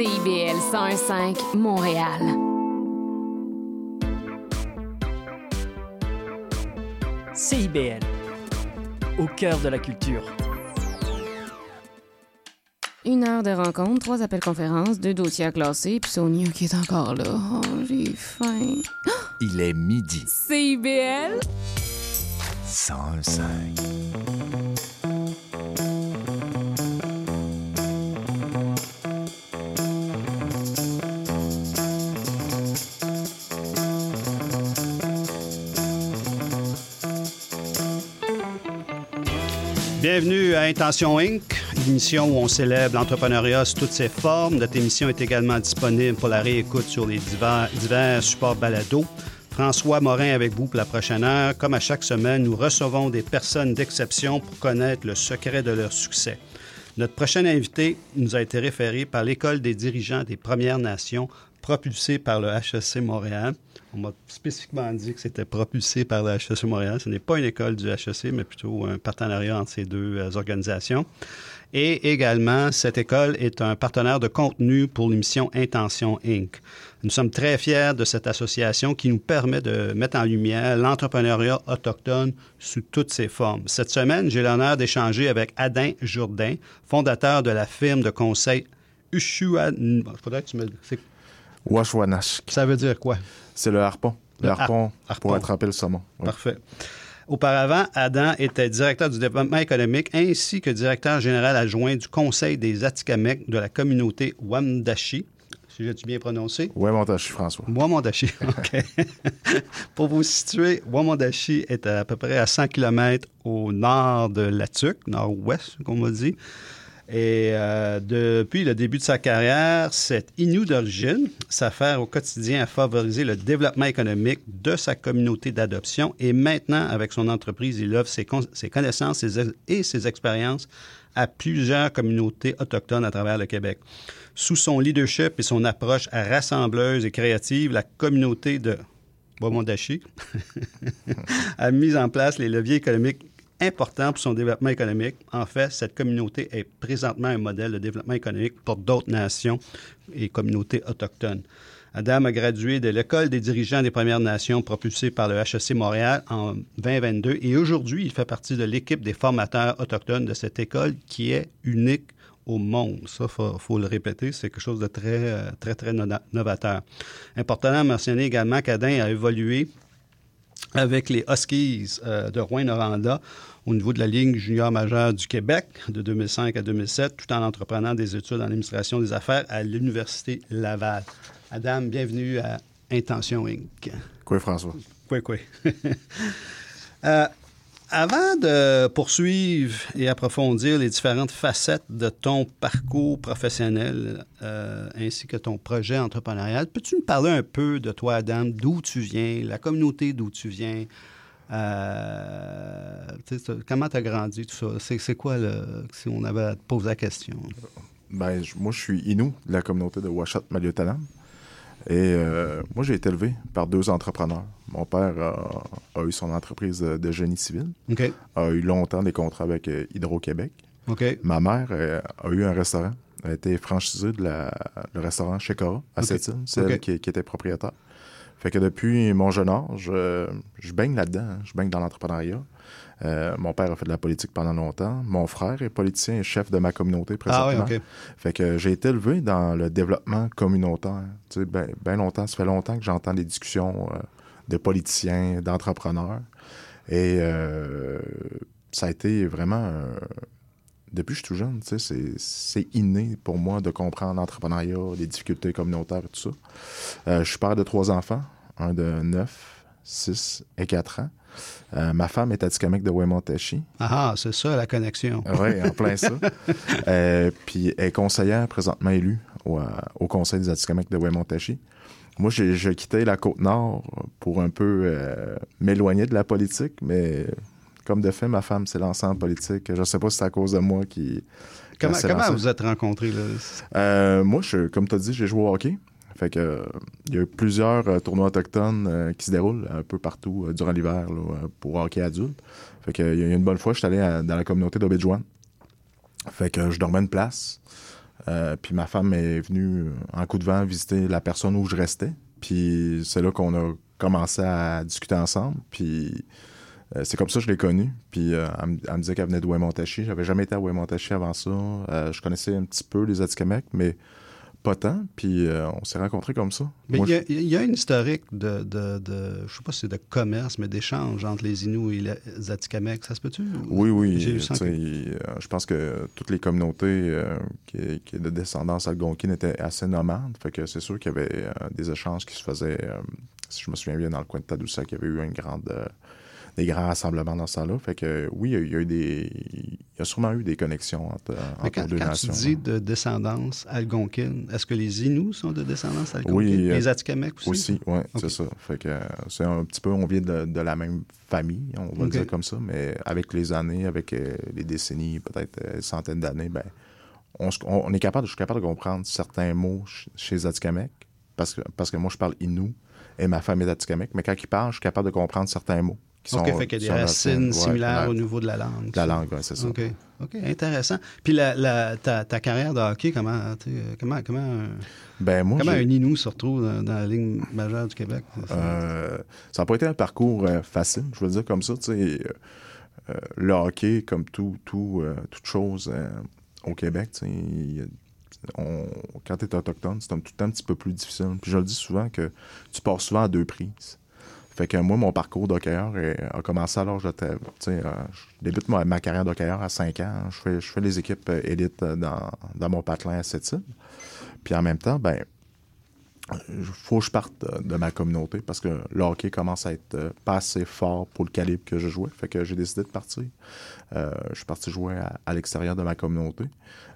CIBL 101.5 Montréal. CIBL, au cœur de la culture. Une heure de rencontre, trois appels conférences, deux dossiers à classer, puis Sonia qui est encore là. Oh, j'ai faim. Il est midi. CIBL 105. Bienvenue à Intention Inc., l'émission où on célèbre l'entrepreneuriat sous toutes ses formes. Notre émission est également disponible pour la réécoute sur les divers, supports balado. François Morin avec vous pour la prochaine heure. Comme à chaque semaine, nous recevons des personnes d'exception pour connaître le secret de leur succès. Notre prochain invité nous a été référé par l'École des dirigeants des Premières Nations, propulsée par le HEC Montréal. On m'a spécifiquement dit que c'était propulsé par le HEC Montréal. Ce n'est pas une école du HEC, mais plutôt un partenariat entre ces deux euh, organisations. Et également, cette école est un partenaire de contenu pour l'émission Intention Inc. Nous sommes très fiers de cette association qui nous permet de mettre en lumière l'entrepreneuriat autochtone sous toutes ses formes. Cette semaine, j'ai l'honneur d'échanger avec Adin Jourdain, fondateur de la firme de conseil Ushua. Faudrait que tu me. Washwanash. Ça veut dire quoi? C'est le harpon. Le, Le harpon, har- pour attraper le saumon. Oui. Parfait. Auparavant, Adam était directeur du développement économique ainsi que directeur général adjoint du Conseil des Atikamekw de la communauté Wamdashi. Si j'ai bien prononcé? Montage, François. Wamondashi, OK. Pour vous situer, Wamondashi est à, peu près à 100 km au nord de Latuc, nord-ouest, comme on dit. Et euh, depuis le début de sa carrière, cet Inou d'origine s'affaire au quotidien à favoriser le développement économique de sa communauté d'adoption. Et maintenant, avec son entreprise, il offre ses, con- ses connaissances et ses expériences à plusieurs communautés autochtones à travers le Québec. Sous son leadership et son approche rassembleuse et créative, la communauté de Wamondashi a mis en place les leviers économiques importants pour son développement économique. En fait, cette communauté est présentement un modèle de développement économique pour d'autres nations et communautés autochtones. Adam a gradué de l'École des dirigeants des Premières Nations propulsée par le HEC Montréal en 2022 et aujourd'hui, il fait partie de l'équipe des formateurs autochtones de cette école qui est unique au monde. Ça, il faut, le répéter, c'est quelque chose de très, très, très no- novateur. Important à mentionner également qu'Adin a évolué avec les Huskies euh, de Rouen-Noranda au niveau de la Ligue junior majeure du Québec de 2005 à 2007, tout en entreprenant des études en administration des affaires à l'Université Laval. Adam, bienvenue à Intention Inc. Quoi, François? Oui, oui. Euh, avant de poursuivre et approfondir les différentes facettes de ton parcours professionnel euh, ainsi que ton projet entrepreneurial, peux-tu me parler un peu de toi, Adam, d'où tu viens, la communauté d'où tu viens, euh, comment tu as grandi, tout ça? C'est, quoi, le, si on avait à te poser la question? Ben, moi, je suis Inou de la communauté de Washat Maliotalam. Et euh, moi, j'ai été élevé par deux entrepreneurs. Mon père a, a eu son entreprise de, génie civil, a eu longtemps des contrats avec euh, Hydro-Québec. Ma mère euh, a eu un restaurant. Elle a été franchisée de la, le restaurant Shekara à Ok. Sept-Îles. C'est Ok. elle qui, qui était propriétaire. Fait que depuis mon jeune âge, euh, je baigne là-dedans. hein. Je baigne dans l'entrepreneuriat. Euh, mon père a fait de la politique pendant longtemps. Mon frère est politicien et chef de ma communauté Ah présentement. oui, OK. Fait que j'ai été élevé dans le développement communautaire. Tu sais, ben, ben longtemps, ça fait longtemps que j'entends des discussions euh, de politiciens, d'entrepreneurs. Et euh, ça a été vraiment... depuis que je suis tout jeune, tu sais, c'est- inné pour moi de comprendre l'entrepreneuriat, les difficultés communautaires et tout ça. Je suis père de trois enfants, un de 9, 6 et 4 ans. Euh, ma femme est Atikamekw de Wemontashi. Ah, c'est ça la connexion. Oui, en plein ça. Euh, puis elle est conseillère présentement élue au, euh, au Conseil des Atikamekw de Wemontashi. Moi, j'ai quitté la Côte-Nord pour un peu euh, m'éloigner de la politique, mais comme de fait, ma femme s'est lancée en politique. Je sais pas si c'est à cause de moi qui... Comment, comment vous êtes rencontrés? Là? Moi, je, comme tu as dit, j'ai joué au hockey. Fait que il y a eu plusieurs euh, tournois autochtones euh, qui se déroulent un peu partout euh, durant l'hiver pour hockey adulte. Fait que il y a une bonne fois, je suis allé dans la communauté d'Obidjouan. Fait que je dormais une place. Puis ma femme est venue en coup de vent visiter la personne où je restais. Puis c'est là qu'on a commencé à discuter ensemble. Puis c'est comme ça que je l'ai connue. Puis elle, me- disait qu'elle venait de Ouémontachi. J'avais jamais été à Ouémontachi avant ça. Je connaissais un petit peu les Atikamekw, mais pas tant. Puis euh, on s'est rencontrés comme ça. Mais il y, a- il y a une historique de, de, de- je sais pas si c'est de commerce, mais d'échange entre les Inuits et les Atikamekw. Ça se peut-tu? Oui, oui. Euh, je pense que toutes les communautés euh, qui, qui de descendance algonquine étaient assez nomades. Fait que c'est sûr qu'il y avait euh, des échanges qui se faisaient. si je me souviens bien, dans le coin de Tadoussac, il y avait eu une grande, des grands rassemblements dans ce temps-là. Fait que oui, il y a, eu des. Il y a sûrement eu des connexions entre, Mais entre quand, les deux quand tu nations. dis de descendance algonquine, est-ce que les Inuits sont de descendance algonquine? Oui, euh, les Atikamekw aussi? Aussi, oui, c'est ça. Fait que c'est un petit peu, on vient de, de la même famille, on va Ok. le dire comme ça, mais avec les années, avec euh, les décennies, peut-être euh, centaines d'années, ben, on, est capable, je suis capable de comprendre certains mots ch- chez les Atikamekw, parce que, parce que moi, je parle Innu et ma femme est Atikamekw, mais quand ils parlent, je suis capable de comprendre certains mots. Qui OK, sont, fait qu'il y qui a des racines ouais, similaires la- au niveau de la langue. La langue, ouais, c'est ça. OK. OK, intéressant. Puis la, la- ta, ta carrière de hockey, comment, sais, comment, comment, un- Ben, moi, comment un Inou se retrouve dans, dans la ligne majeure du Québec? Euh, ça n'a pas été un parcours euh, facile, je veux le dire comme ça. tu sais, euh, euh, le hockey, comme tout, tout, euh, toute chose euh, au Québec, il on- quand tu es autochtone, c'est un, tout un petit peu plus difficile. Puis je le dis souvent que tu pars souvent à deux prises. Fait que moi, mon parcours d'hockeyeur a commencé tu sais, euh, Je débute ma, ma carrière d'hockeyeur à 5 ans. Je fais, je fais les équipes euh, élites euh, dans, dans mon patelin à cette île. Puis en même temps, ben il faut que je parte de, de ma communauté parce que le hockey commence à être euh, pas assez fort pour le calibre que je jouais. Fait que j'ai décidé de partir. Euh, je suis parti jouer à, à l'extérieur de ma communauté.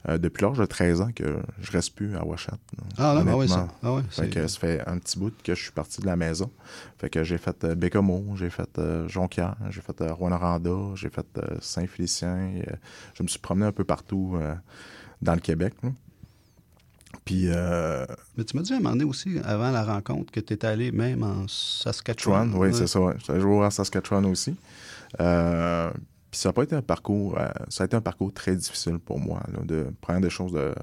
Euh, depuis l'âge de 13 ans que je reste plus à Washat. Ah non, ah oui, ça. Ah Fait c'est- que ça fait un petit bout que je suis parti de la maison. Fait que j'ai fait euh, Bécomo, j'ai fait euh, Jonquière, j'ai fait euh, Rwanda, j'ai fait euh, Saint-Félicien. euh, je me suis promené un peu partout euh, dans le Québec. là. Puis euh, Mais tu m'as dit à un moment donné aussi, avant la rencontre, que tu étais allé même en Saskatchewan. Oui, Ouais. c'est ça. Ouais. J'étais joué en Saskatchewan aussi. Euh, puis ça n'a pas été un parcours, euh, ça a été un parcours très difficile pour moi. Là, de prendre des choses de.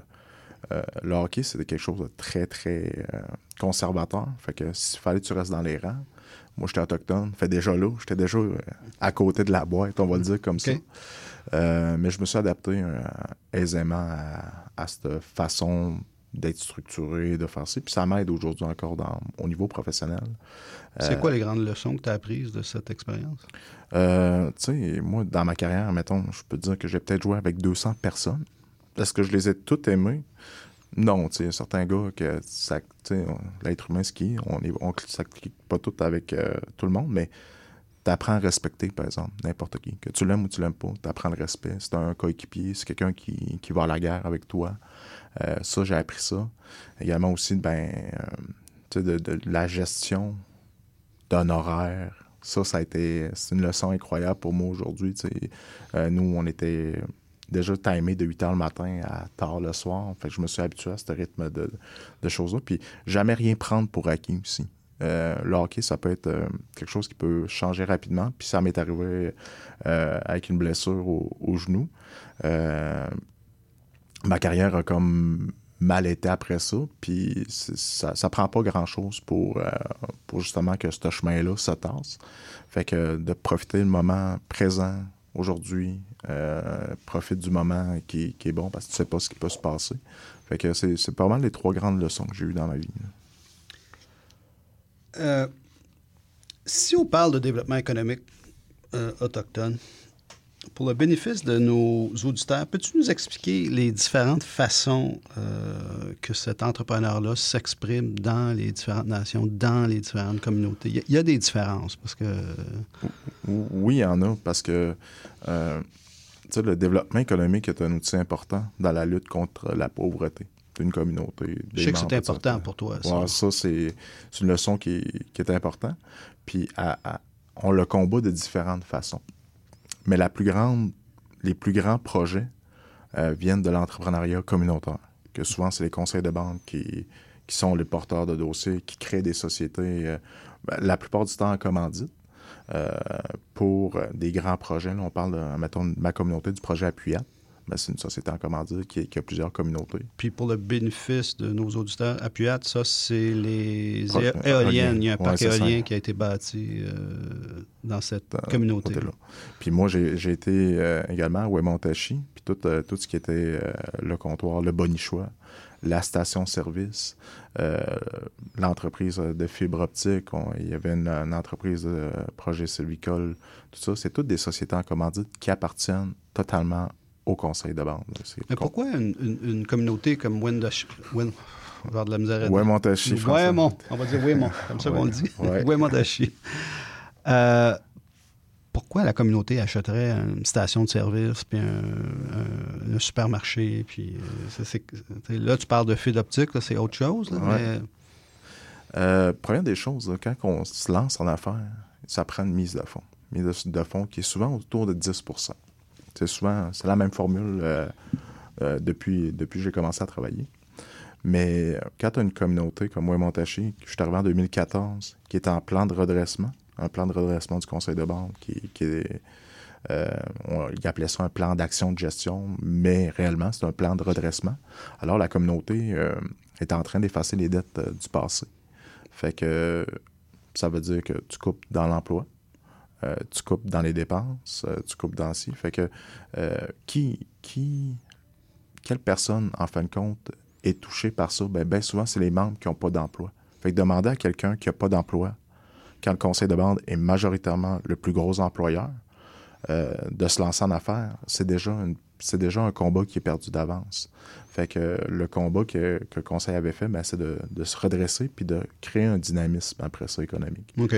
euh, le hockey, c'était quelque chose de très, très conservateur. Fait que s'il fallait que tu restes dans les rangs, moi j'étais autochtone. Fait déjà là, j'étais déjà à côté de la boîte, on va le dire comme ça. Euh, mais je me suis adapté euh, aisément à, à cette façon d'être structuré, de faire ça. Puis ça m'aide aujourd'hui encore dans, au niveau professionnel. C'est Euh, quoi les grandes leçons que tu as apprises de cette expérience? euh, tu sais, moi, dans ma carrière, mettons, je peux te dire que j'ai peut-être joué avec 200 personnes. Est-ce que je les ai toutes aimées? Non, tu sais, certains gars que ça, tu l'être humain, ce qui? On est, on, ça clique pas tout avec euh, tout le monde, mais t'apprends à respecter, par exemple, n'importe qui. Que tu l'aimes ou tu l'aimes pas, t'apprends le respect. C'est un coéquipier, c'est quelqu'un qui, qui va à la guerre avec toi. Euh, ça, j'ai appris ça. Également aussi, ben, euh, tu sais, de, de la gestion d'un horaire. Ça, ça a été, c'est une leçon incroyable pour moi aujourd'hui. Euh, nous, on était déjà timé de 8 heures le matin à tard le soir. Fait je me suis habitué à ce rythme de, de choses-là. Puis jamais rien prendre pour acquis aussi. Euh, le hockey, ça peut être euh, quelque chose qui peut changer rapidement. Puis ça m'est arrivé euh, avec une blessure au, au genou. Ma carrière a comme mal été après ça. Puis ça, prend pas grand-chose pour, euh, pour justement que ce chemin-là se tasse. Fait que de profiter du moment présent aujourd'hui, euh, profite du moment qui, est bon parce que tu sais pas ce qui peut se passer. Fait que c'est pas mal les trois grandes leçons que j'ai eues dans ma vie. Euh, si on parle de développement économique autochtone, pour le bénéfice de nos auditeurs, peux-tu nous expliquer les différentes façons euh, que cet entrepreneur-là s'exprime dans les différentes nations, dans les différentes communautés? Il y a, il y a des différences parce que... Ou- Oui, il y en a, parce que euh, tu sais, le développement économique est un outil important dans la lutte contre la pauvreté d'une communauté. Je sais que c'est important pour toi. ça. Ouais, ça, c'est une leçon qui est, qui est importante. Puis à- à- on le combat de différentes façons. Mais la plus grande, les plus grands projets euh, viennent de l'entrepreneuriat communautaire. Que souvent, c'est les conseils de banque qui, sont les porteurs de dossiers, qui créent des sociétés, euh, ben, la plupart du temps en commandite, euh, pour euh, des grands projets. Là, on parle, de, mettons, de ma communauté du projet Appuyat. Ben, c'est une société en commandite qui, qui a plusieurs communautés. Puis pour le bénéfice de nos auditeurs, Appuyat, ça, c'est les Proche- éoliennes. Il y a un Ouais, parc ça. éolien qui a été bâti euh, dans cette Dans- communauté. côté-là. Puis moi, j'ai été euh, également à Wemontachi, puis tout, euh, tout ce qui était le comptoir, le bonichois, la station-service, l'entreprise de fibre optique, on- il y avait une, une entreprise de projet sylvicole, tout ça, c'est toutes des sociétés en commandite qui appartiennent totalement au conseil de bande. Mais pourquoi une, une- une communauté comme Wendash... Wen... On va avoir de la misère. Wemontachi. Wemont. On va dire Wemont, comme ça qu'on le dit. Wemontachi. Euh, pourquoi la communauté achèterait une station de service, puis un, un- un supermarché, puis euh, là, tu parles de fil d'optique, c'est autre chose, là, Ouais. mais Euh, première des choses, là, quand on se lance en affaires, ça prend une mise de fonds. Mise de, de fonds qui est souvent autour de 10 C'est souvent, c'est la même formule euh, euh, depuis, depuis que j'ai commencé à travailler. Mais quand tu as une communauté comme moi, Montachi, je suis arrivé en 2014, qui est en plan de redressement, un plan de redressement du conseil de banque, qui, est, euh, on, il appelait ça un plan d'action de gestion, mais réellement, c'est un plan de redressement. Alors, la communauté euh, est en train d'effacer les dettes du passé. Fait que ça veut dire que tu coupes dans l'emploi, euh, tu coupes dans les dépenses, euh, tu coupes dans ci. Fait que euh, qui, qui, quelle personne, en fin de compte, est touchée par ça? Ben, ben souvent, c'est les membres qui n'ont pas d'emploi. Fait que demander à quelqu'un qui n'a pas d'emploi, quand le conseil de bande est majoritairement le plus gros employeur, de se lancer en affaires, c'est déjà, c'est déjà un combat qui est perdu d'avance. Fait que le combat que, que le conseil avait fait, ben, c'est de, de se redresser puis de créer un dynamisme après ça économique. OK.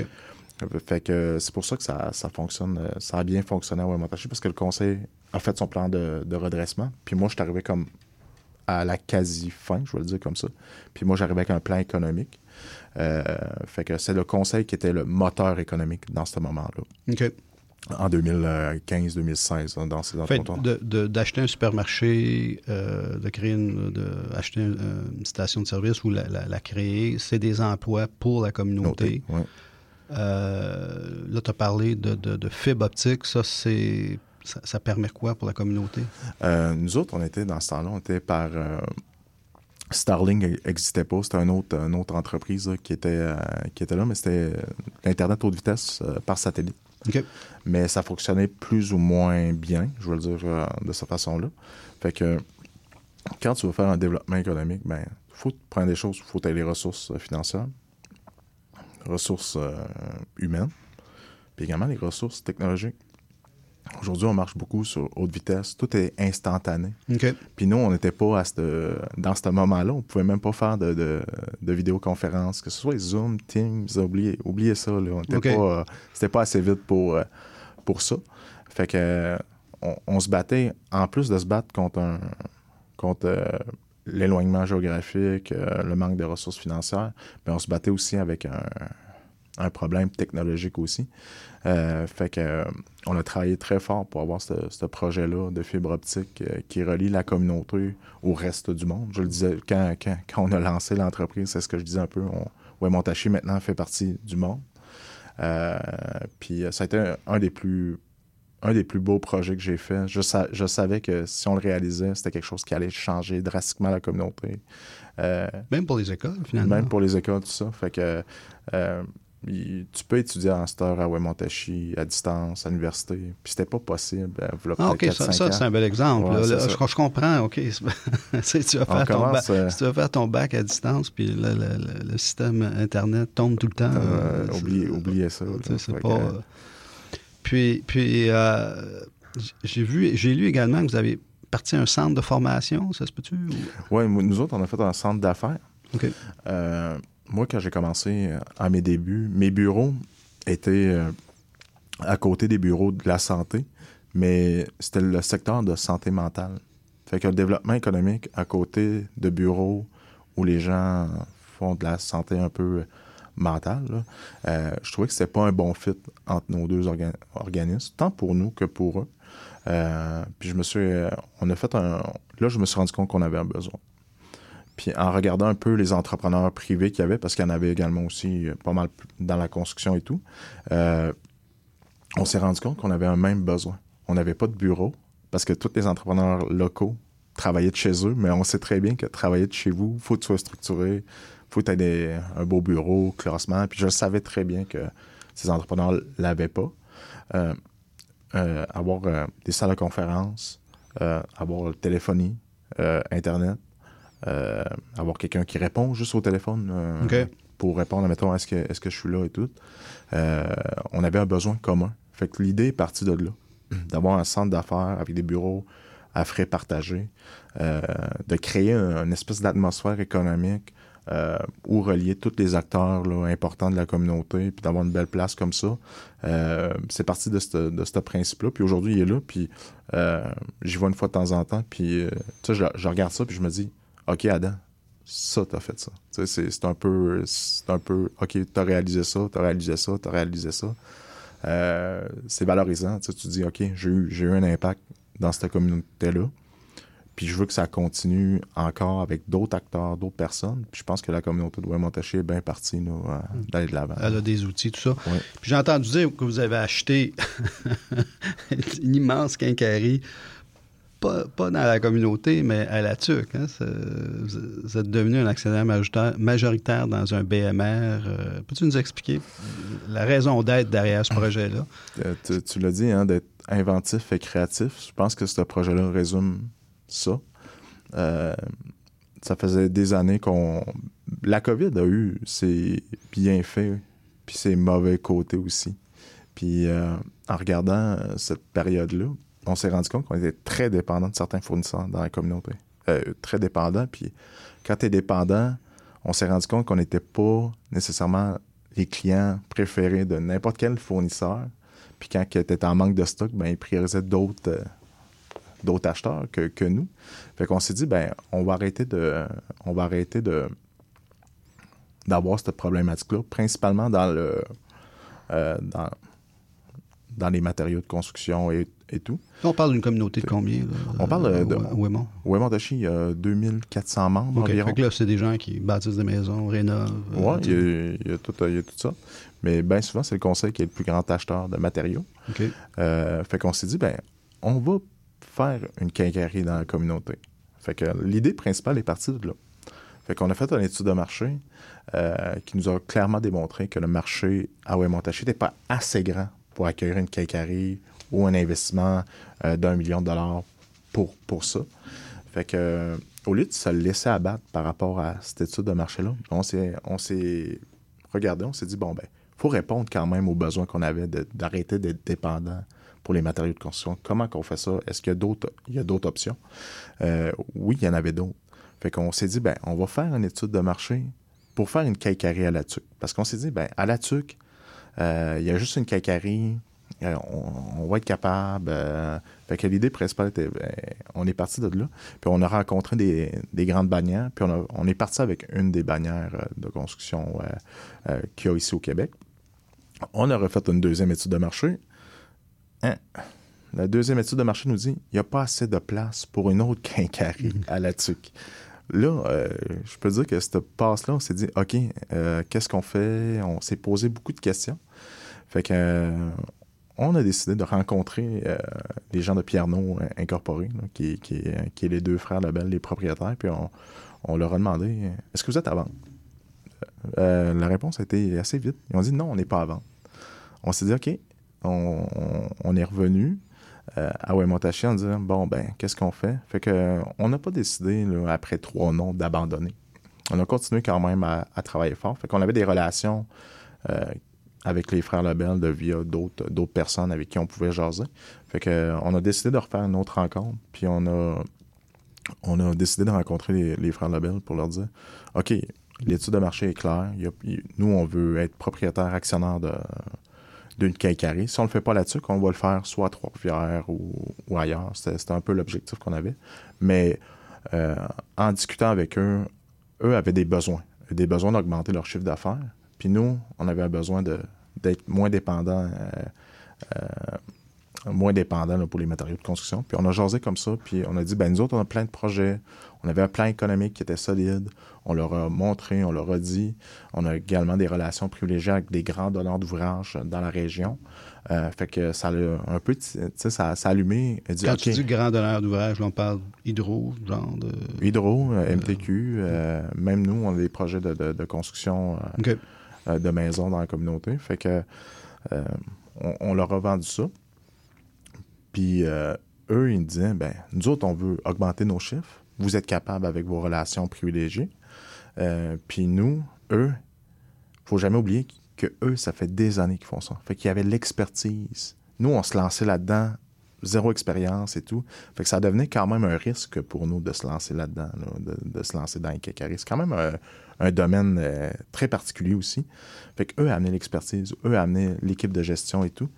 Fait que c'est pour ça que ça, ça fonctionne, ça a bien fonctionné à Wemontachi parce que le conseil a fait son plan de, de redressement. Puis moi, je suis arrivé comme à la quasi-fin, je vais le dire comme ça. Puis moi, j'arrivais avec un plan économique. Euh, fait que c'est le conseil qui était le moteur économique dans ce moment-là, OK. en 2015-2016, hein, dans ces Fait de- de- d'acheter un supermarché, euh, de créer une, de, acheter une, une station de service ou la, la- la créer, c'est des emplois pour la communauté. Ouais. Euh, là, tu as parlé de, de, de fibre optique. Ça, c'est. Ça, ça permet quoi pour la communauté? Euh, nous autres, on était dans ce temps-là, on était par. euh, Starlink n'existait pas, c'était une autre, une autre entreprise là, qui, était, euh, qui était là, mais c'était l'Internet haute vitesse par satellite. Mais ça fonctionnait plus ou moins bien, je veux le dire de cette façon-là. Fait que quand tu veux faire un développement économique, ben faut prendre des choses, il faut avoir les ressources financières, ressources euh, humaines, puis également les ressources technologiques. Aujourd'hui, on marche beaucoup sur haute vitesse. Tout est instantané. Puis nous, on n'était pas à ce, dans ce moment-là. On pouvait même pas faire de, de, de vidéoconférence, que ce soit Zoom, Teams, oubliez, oubliez ça. Là. On était OK. pas, euh, c'était pas assez vite pour, euh, pour ça. Fait que on, on se battait, en plus de se battre contre, un, contre l'éloignement géographique, euh, le manque de ressources financières, mais on se battait aussi avec un, problème technologique aussi. Euh, fait que euh, on a travaillé très fort pour avoir ce, projet-là de fibre optique qui relie la communauté au reste du monde. Je le disais quand, on a lancé l'entreprise, c'est ce que je disais un peu. On, ouais, maintenant fait partie du monde. Puis ça a été un des plus un des plus beaux projets que j'ai fait. Je, sa- je savais que si on le réalisait, c'était quelque chose qui allait changer drastiquement la communauté. Euh, Même pour les écoles, finalement. même pour les écoles, tout ça. Fait que euh, il- tu peux étudier en heure à Wemontachi, à distance, à l'université. Puis c'était pas possible. euh, Ah, OK, ça, 4-5 ça, ans. c'est un bel exemple. Ouais, là. Là, je, je comprends, OK. C'est- tu, vas faire ton bac, euh, tu vas faire ton bac à distance, puis le, le- le- le système Internet tombe tout le temps. Oubliez, ça. là. c'est pas... que, Puis, puis euh, j'ai vu, j'ai lu également que vous avez parti un centre de formation, ça se peut-tu? ou- ouais, moi, nous autres, on a fait un centre d'affaires. Euh, moi, quand j'ai commencé euh, à mes débuts, mes bureaux étaient à côté des bureaux de la santé, mais c'était le secteur de santé mentale. Fait que le développement économique à côté de bureaux où les gens font de la santé un peu mentale, euh, je trouvais que c'était pas un bon fit entre nos deux orga- organismes, tant pour nous que pour eux. Euh, puis je me suis, euh, on a fait un, là je me suis rendu compte qu'on avait un besoin. Puis en regardant un peu les entrepreneurs privés qu'il y avait, parce qu'il y en avait également aussi euh, pas mal dans la construction et tout, on s'est rendu compte qu'on avait un même besoin. On n'avait pas de bureau, parce que tous les entrepreneurs locaux travaillaient de chez eux, mais on sait très bien que travailler de chez vous, il faut que tu sois structuré, faut que tu aies un beau bureau, classement. Puis je savais très bien que ces entrepreneurs ne l'avaient pas. Euh, euh, avoir euh, des salles de conférence, avoir téléphonie, Internet, avoir quelqu'un qui répond juste au téléphone pour répondre, mettons, est-ce que, est que je suis là et tout. on avait un besoin commun. Fait que l'idée est partie de là, d'avoir un centre d'affaires avec des bureaux à frais partagés, de créer une espèce d'atmosphère économique euh, ou relier tous les acteurs importants de la communauté, puis d'avoir une belle place comme ça. Euh, c'est parti de ce principe-là. Puis aujourd'hui, il est là, puis euh, j'y vois une fois de temps en temps, puis tu sais, je, regarde ça, puis je me dis, OK, Adam, ça, t'as fait ça. C'est un peu, c'est un peu, OK, t'as réalisé ça, t'as réalisé ça, t'as réalisé ça. c'est valorisant. Tu te dis, OK, j'ai eu, eu un impact dans cette communauté-là. Puis je veux que ça continue encore avec d'autres acteurs, d'autres personnes. Puis je pense que la communauté de Montaché est bien partie nous, d'aller de l'avant. Elle a des outils, tout ça. Puis j'ai entendu dire que vous avez acheté une immense quincaillerie, pas, dans la communauté, mais à la TUC. Hein. Vous êtes devenu un actionnaire majoritaire dans un BMR. Euh, peux-tu nous expliquer la raison d'être derrière ce projet-là? Euh, tu, tu l'as dit, hein, d'être inventif et créatif. Je pense que ce projet-là résume ça. Euh, ça faisait des années qu'on. La COVID a eu ses bienfaits, puis ses mauvais côtés aussi. Puis euh, en regardant euh, cette période-là, on s'est rendu compte qu'on était très dépendant de certains fournisseurs dans la communauté. très dépendant. Puis quand tu es dépendant, on s'est rendu compte qu'on n'était pas nécessairement les clients préférés de n'importe quel fournisseur. Puis quand tu étais en manque de stock, ben, ils priorisaient d'autres d'autres acheteurs que, nous. Fait qu'on s'est dit, ben, on va arrêter de. On va arrêter de d'avoir cette problématique-là, principalement dans le euh, dans, dans les matériaux de construction et, tout. On parle d'une communauté de combien? on parle de... Ouémont. Ouémont il y a 2400 membres environ. Fait que là, c'est des gens qui bâtissent des maisons, rénovent. Oui, il, y a, tout, il y a tout ça. Mais bien souvent, c'est le conseil qui est le plus grand acheteur de matériaux. Euh, fait qu'on s'est dit, ben on va faire une quincaillerie dans la communauté. Fait que l'idée principale est partie de là. Fait qu'on a fait une étude de marché euh, qui nous a clairement démontré que le marché à Ouémontaché n'était pas assez grand pour accueillir une quincaillerie ou un investissement euh, d'un million de dollars pour, pour ça. Fait que au lieu de se laisser abattre par rapport à cette étude de marché-là, on s'est, on s'est regardé, on s'est dit, bon, ben, il faut répondre quand même aux besoins qu'on avait d'arrêter d'être dépendant pour les matériaux de construction. Comment qu'on fait ça? Est-ce qu'il y a d'autres, options? Euh, oui, il y en avait d'autres. Fait qu'on s'est dit, ben, on va faire une étude de marché pour faire une cacarie à la tuque. Parce qu'on s'est dit, ben, à la tuque, euh, il y a juste une cacarie, euh, on, va être capable. fait que l'idée principale était, ben, on est parti de là, puis on a rencontré des, grandes bannières, puis on, on, est parti avec une des bannières de construction qu'il y a ici au Québec. On a refait une deuxième étude de marché. Hein? La deuxième étude de marché nous dit il n'y a pas assez de place pour une autre quincaillerie à la TUC. Là, euh, je peux dire que cette passe-là, on s'est dit OK, euh, qu'est-ce qu'on fait? On s'est posé beaucoup de questions. Fait que. Euh, on a décidé de rencontrer les gens de Pierno Incorporé, qui, est les deux frères Labelle, les propriétaires, puis on, leur a demandé Est-ce que vous êtes à vendre La réponse a été assez vite. Ils ont dit Non, on n'est pas à vendre. On s'est dit OK, on, est revenu euh, à Wemontachi en disant bon ben qu'est-ce qu'on fait? Fait que on n'a pas décidé après trois noms d'abandonner. On a continué quand même à, travailler fort. Fait qu'on avait des relations euh, avec les frères Lebel de via d'autres d'autres personnes avec qui on pouvait jaser. Fait que on a décidé de refaire une autre rencontre. Puis on a on a décidé de rencontrer les, frères Lebel pour leur dire OK, l'étude de marché est claire. nous, on veut être propriétaire actionnaire de, d'une quincaillerie. Si on ne le fait pas là-dessus, on va le faire soit à Trois-Rivières ou, ailleurs. C'était un peu l'objectif qu'on avait. Mais euh, en discutant avec eux, eux avaient des besoins. Des besoins d'augmenter leur chiffre d'affaires. Puis nous, on avait un besoin d'être moins dépendant euh, euh, moins dépendants là, pour les matériaux de construction. Puis on a jasé comme ça, puis on a dit, ben nous autres, on a plein de projets. On avait un plan économique qui était solide. On leur a montré, on leur a dit. On a également des relations privilégiées avec des grands donneurs d'ouvrages dans la région. Euh, fait que ça a un peu, tu sais, ça, ça a allumé. Dit, Quand tu dis grand donneur d'ouvrage, on parle hydro, genre de... Hydro, euh, MTQ, euh, même nous, on a des projets de, de- de construction de maisons dans la communauté. Fait que on, on leur a vendu ça. Puis euh, eux, ils me disaient, ben, nous autres, on veut augmenter nos chiffres. Vous êtes capables avec vos relations privilégiées. Euh, puis nous, eux, faut jamais oublier que eux, ça fait des années qu'ils font ça. Fait qu'il y avait l'expertise. Nous, on se lançait là-dedans, zéro expérience et tout. Fait que ça devenait quand même un risque pour nous de se lancer là-dedans, là, de, de se lancer dans les. C'est quand même un, un domaine euh, très particulier aussi. Fait qu'eux amenaient l'expertise, eux amenaient l'équipe de gestion et tout.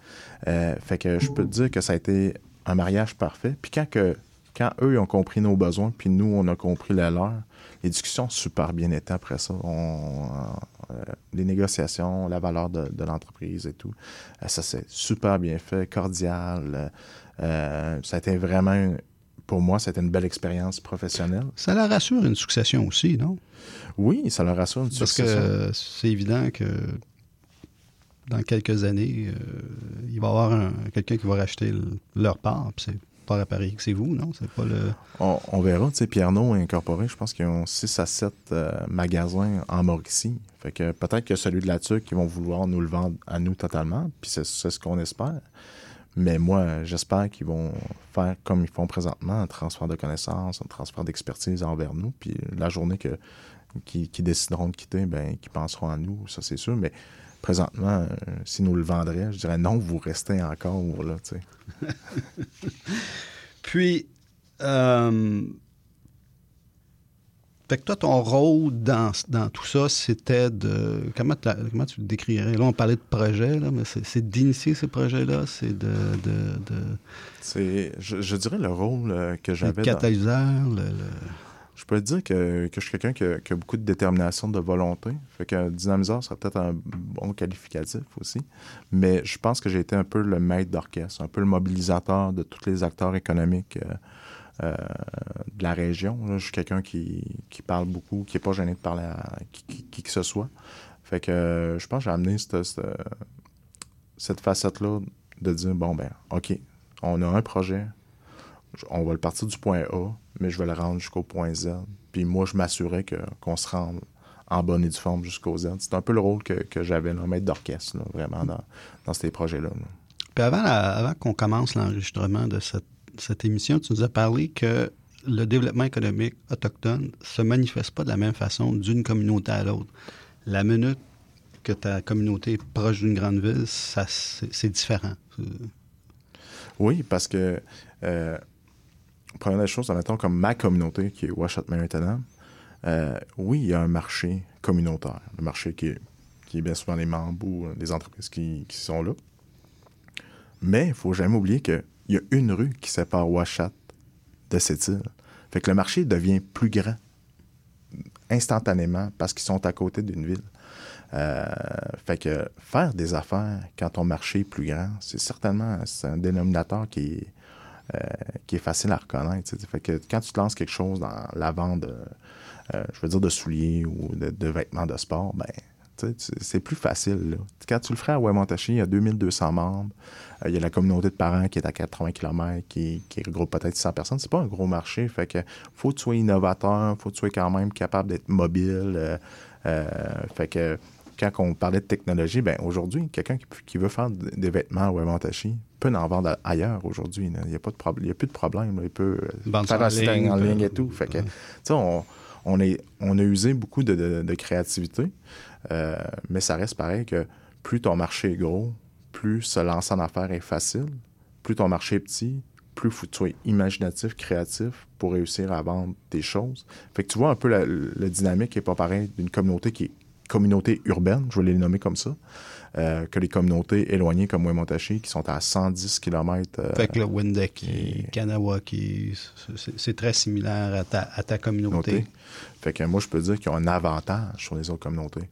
Euh, fait que je peux te dire que ça a été un mariage parfait. Puis quand, que, quand eux ont compris nos besoins, puis nous, on a compris les leurs, les discussions ont super bien été après ça. Euh, les négociations, la valeur de, l'entreprise et tout. Ça s'est super bien fait, cordial. Ça a été vraiment, pour moi, c'était une belle expérience professionnelle. Ça leur assure une succession aussi, non? Oui, ça leur assure une Parce succession. que c'est évident que dans quelques années, euh, il va y avoir un- quelqu'un qui va racheter le- leur part, puis c'est pas à Paris que c'est vous, non? C'est pas le... On, on verra, tu sais, Pierno Incorporé, je pense qu'ils ont 6 à 7 euh, magasins en Mauricie. Fait que peut-être que celui de la Tuque, ils vont vouloir nous le vendre à nous totalement, puis c'est c'est ce qu'on espère. Mais moi, j'espère qu'ils vont faire comme ils font présentement, un transfert de connaissances, un transfert d'expertise envers nous, puis la journée que qui, décideront de quitter, ben, qui penseront à nous, ça c'est sûr. Mais présentement, euh, s'ils nous le vendraient, je dirais non, vous restez encore là, tu sais. Puis, euh, fait que toi, ton rôle dans, dans tout ça, c'était de... Comment, comment tu le décrirais? Là, on parlait de projet, là, mais c'est d'initier ces projets-là, c'est de... de, de C'est, je, je dirais le rôle euh, que le j'avais. dans- catalyseur, le, le- Je peux te dire que, que je suis quelqu'un qui a, qui a beaucoup de détermination, de volonté. Fait que dynamiseur serait peut-être un bon qualificatif aussi. Mais je pense que j'ai été un peu le maître d'orchestre, un peu le mobilisateur de tous les acteurs économiques euh, euh, de la région. Je suis quelqu'un qui, qui parle beaucoup, qui n'est pas gêné de parler à qui, qui- que ce soit. Fait que euh, je pense que j'ai amené cette, cette, cette facette-là de dire, bon, ben, OK, on a un projet, on va le partir du point A, mais je vais le rendre jusqu'au point Z. Puis moi, je m'assurais qu'on se rende en bonne et due forme jusqu'au Z. C'est un peu le rôle que, que j'avais, le maître d'orchestre, vraiment, dans, dans ces projets-là. là. Puis avant, avant qu'on commence l'enregistrement de cette, cette émission, tu nous as parlé que le développement économique autochtone se manifeste pas de la même façon d'une communauté à l'autre. La minute que ta communauté est proche d'une grande ville, ça, c'est différent. Oui, parce que, euh, première des choses, admettons, comme ma communauté, qui est Washat Maritana, euh, oui, il y a un marché communautaire, le marché qui est, qui est bien souvent les membres ou euh, les entreprises qui, qui sont là. Mais il faut jamais oublier qu'il y a une rue qui sépare Washat de cette île. Fait que le marché devient plus grand instantanément parce qu'ils sont à côté d'une ville. Euh, fait que faire des affaires quand ton marché est plus grand, c'est certainement un dénominateur qui est, euh, qui est facile à reconnaître. Fait que quand tu te lances quelque chose dans la vente, de, euh, je de souliers ou de, de vêtements de sport, ben, c'est plus facile. là. Quand tu le ferais à Wemontachi, il y a 2200 membres. Euh, il y a la communauté de parents qui est à 80 km, qui, qui regroupe peut-être 100 personnes. C'est pas un gros marché. Fait que faut que tu sois innovateur, faut que tu sois quand même capable d'être mobile. euh, euh, fait que quand on parlait de technologie, ben aujourd'hui, quelqu'un qui, qui veut faire des vêtements à Wemontachi peut en vendre ailleurs aujourd'hui. Il n'y a, pas de problème- il y a plus de problème. là. Il peut faire un ligne, en ligne et tout. Fait que, on, on, est, on a usé beaucoup de, de- de créativité, euh, mais ça reste pareil que plus ton marché est gros, plus se lancer en affaires est facile. Plus ton marché est petit, plus faut que tu sois imaginatif, créatif pour réussir à vendre tes choses. Fait que tu vois un peu la, dynamique qui est pas pareille d'une communauté qui est communauté urbaine, je vais les nommer comme ça, euh, que les communautés éloignées comme Wemontachi qui sont à 110 km. Fait que le Wendake, et- Kanawaki, c'est- très similaire à ta, à ta communauté. Fait que moi, je peux dire qu'ils ont un avantage sur les autres communautés.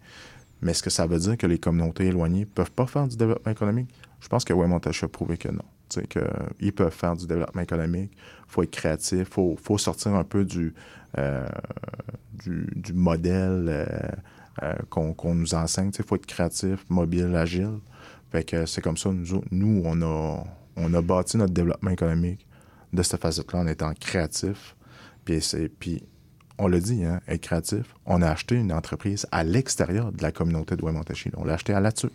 Mais est-ce que ça veut dire que les communautés éloignées peuvent pas faire du développement économique? Je pense que Wemontachi a prouvé que non. qu'ils peuvent faire du développement économique. Il faut être créatif, il faut, faut, sortir un peu du, euh, du, du, modèle euh, qu'on nous enseigne. Il faut être créatif, mobile, agile. Fait que c'est comme ça, nous, nous on, a, on a bâti notre développement économique de cette facette-là en étant créatif. Puis, puis on l'a dit, hein, être créatif. On a acheté une entreprise à l'extérieur de la communauté de Waimontashi. On l'a acheté à la TUC.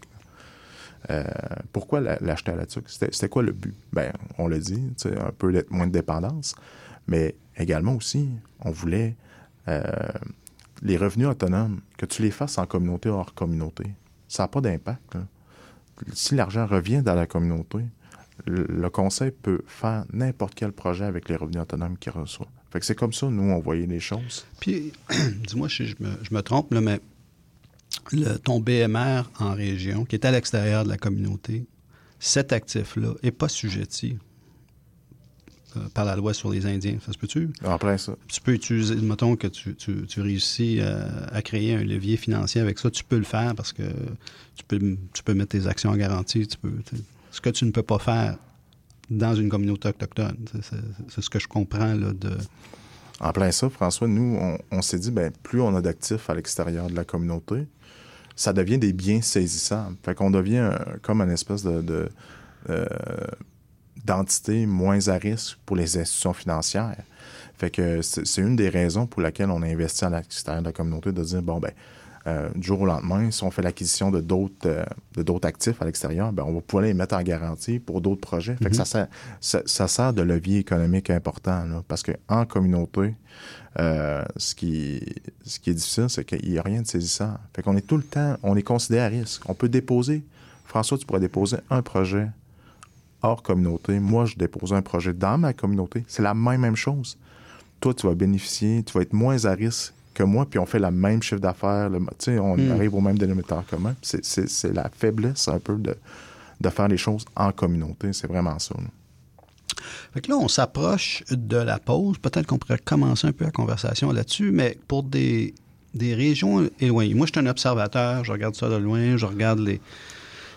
Euh, pourquoi l'acheter à la TUC? C'était quoi le but? Ben, on l'a dit, un peu moins de dépendance, mais également aussi, on voulait euh, les revenus autonomes, que tu les fasses en communauté ou hors communauté. Ça n'a pas d'impact. Si l'argent revient dans la communauté, le, conseil peut faire n'importe quel projet avec les revenus autonomes qu'il reçoit. Fait c'est comme ça, nous, on voyait les choses. Puis, dis-moi si je me, trompe, là, mais le, ton BMR en région, qui est à l'extérieur de la communauté, cet actif-là n'est pas sujetti par la loi sur les Indiens. Ça se peut-tu? Après ça. Tu peux utiliser, mettons que tu, tu, réussis euh, à, créer un levier financier avec ça, tu peux le faire parce que tu peux, tu peux mettre tes actions en garantie. Tu peux, ce que tu ne peux pas faire dans une communauté autochtone. C'est ce que je comprends là, de. En plein ça, François, nous, on, on s'est dit, ben, plus on a d'actifs à l'extérieur de la communauté, ça devient des biens saisissables. Fait qu'on devient comme une espèce de, euh, d'entité moins à risque pour les institutions financières. Fait que c'est une des raisons pour laquelle on a investi à l'extérieur de la communauté, de dire, bon, ben, euh, du jour au lendemain, si on fait l'acquisition de d'autres euh, de d'autres actifs à l'extérieur, ben, on va pouvoir les mettre en garantie pour d'autres projets. Fait que ça, mm-hmm. sert, ça, sert de levier économique important, là, parce qu'en communauté, euh, ce, qui, ce qui est difficile, c'est qu'il n'y a rien de saisissant. Fait qu'on est tout le temps, on est considéré à risque. On peut déposer, François, tu pourrais déposer un projet hors communauté. Moi, je dépose un projet dans ma communauté. C'est la même, même chose. Toi, tu vas bénéficier, tu vas être moins à risque que moi, puis on fait la même chiffre d'affaires. On hmm. arrive au même dénominateur commun. C'est la faiblesse un peu de, de faire les choses en communauté. C'est vraiment ça. Fait que là, on s'approche de la pause. Peut-être qu'on pourrait commencer un peu la conversation là-dessus, mais pour des, des régions éloignées. Moi, je suis un observateur, je regarde ça de loin, je regarde les,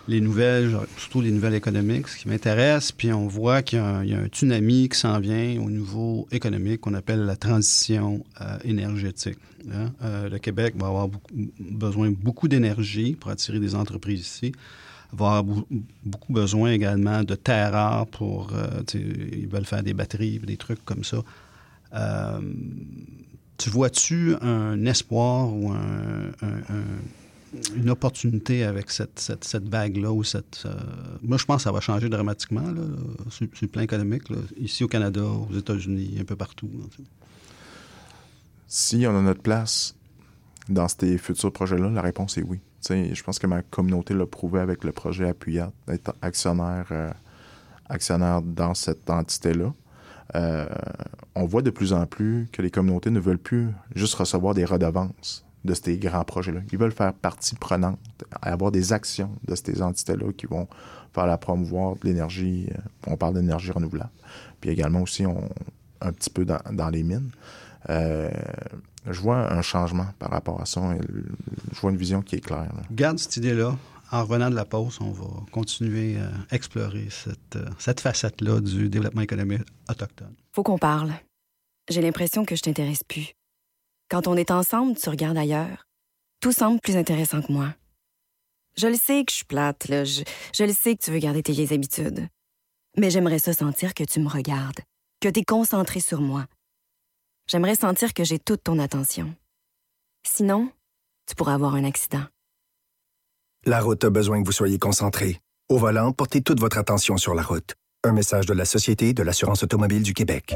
les nouvelles, surtout les nouvelles économiques, ce qui m'intéresse, puis on voit qu'il y, a un tsunami qui s'en vient au niveau économique qu'on appelle la transition euh, énergétique. Hein. Euh, le Québec va avoir besoin beaucoup d'énergie pour attirer des entreprises ici va avoir beaucoup besoin également de terres rares pour. Euh, ils veulent faire des batteries, des trucs comme ça. Tu vois-tu un espoir ou une opportunité avec cette, cette, vague-là ou cette. Euh, moi, je pense que ça va changer dramatiquement sur, le plan économique, ici au Canada, aux États-Unis, un peu partout. si on a notre place dans ces futurs projets-là, la réponse est oui je pense que ma communauté l'a prouvé avec le projet Appuyat, d'être actionnaire, euh, actionnaire dans cette entité-là. Euh, on voit de plus en plus que les communautés ne veulent plus juste recevoir des redevances de ces grands projets-là. Ils veulent faire partie prenante, avoir des actions de ces entités-là qui vont faire la promouvoir de l'énergie. Euh, on parle d'énergie renouvelable. Puis également aussi, on, un petit peu dans, dans les mines. Euh, je vois un changement par rapport à ça. Je vois une vision qui est claire. Garde cette idée-là. En revenant de la pause, on va continuer à explorer cette, euh, cette facette-là du développement économique autochtone. Faut qu'on parle. J'ai l'impression que je t'intéresse plus. Quand on est ensemble, tu regardes ailleurs. Tout semble plus intéressant que moi. Je le sais que je suis plate. Je, le sais que tu veux garder tes vieilles habitudes. Mais j'aimerais ça sentir que tu me regardes, que tu es concentré sur moi, J'aimerais sentir que j'ai toute ton attention. Sinon, tu pourrais avoir un accident. La route a besoin que vous soyez concentré. Au volant, portez toute votre attention sur la route. Un message de la Société de l'assurance automobile du Québec.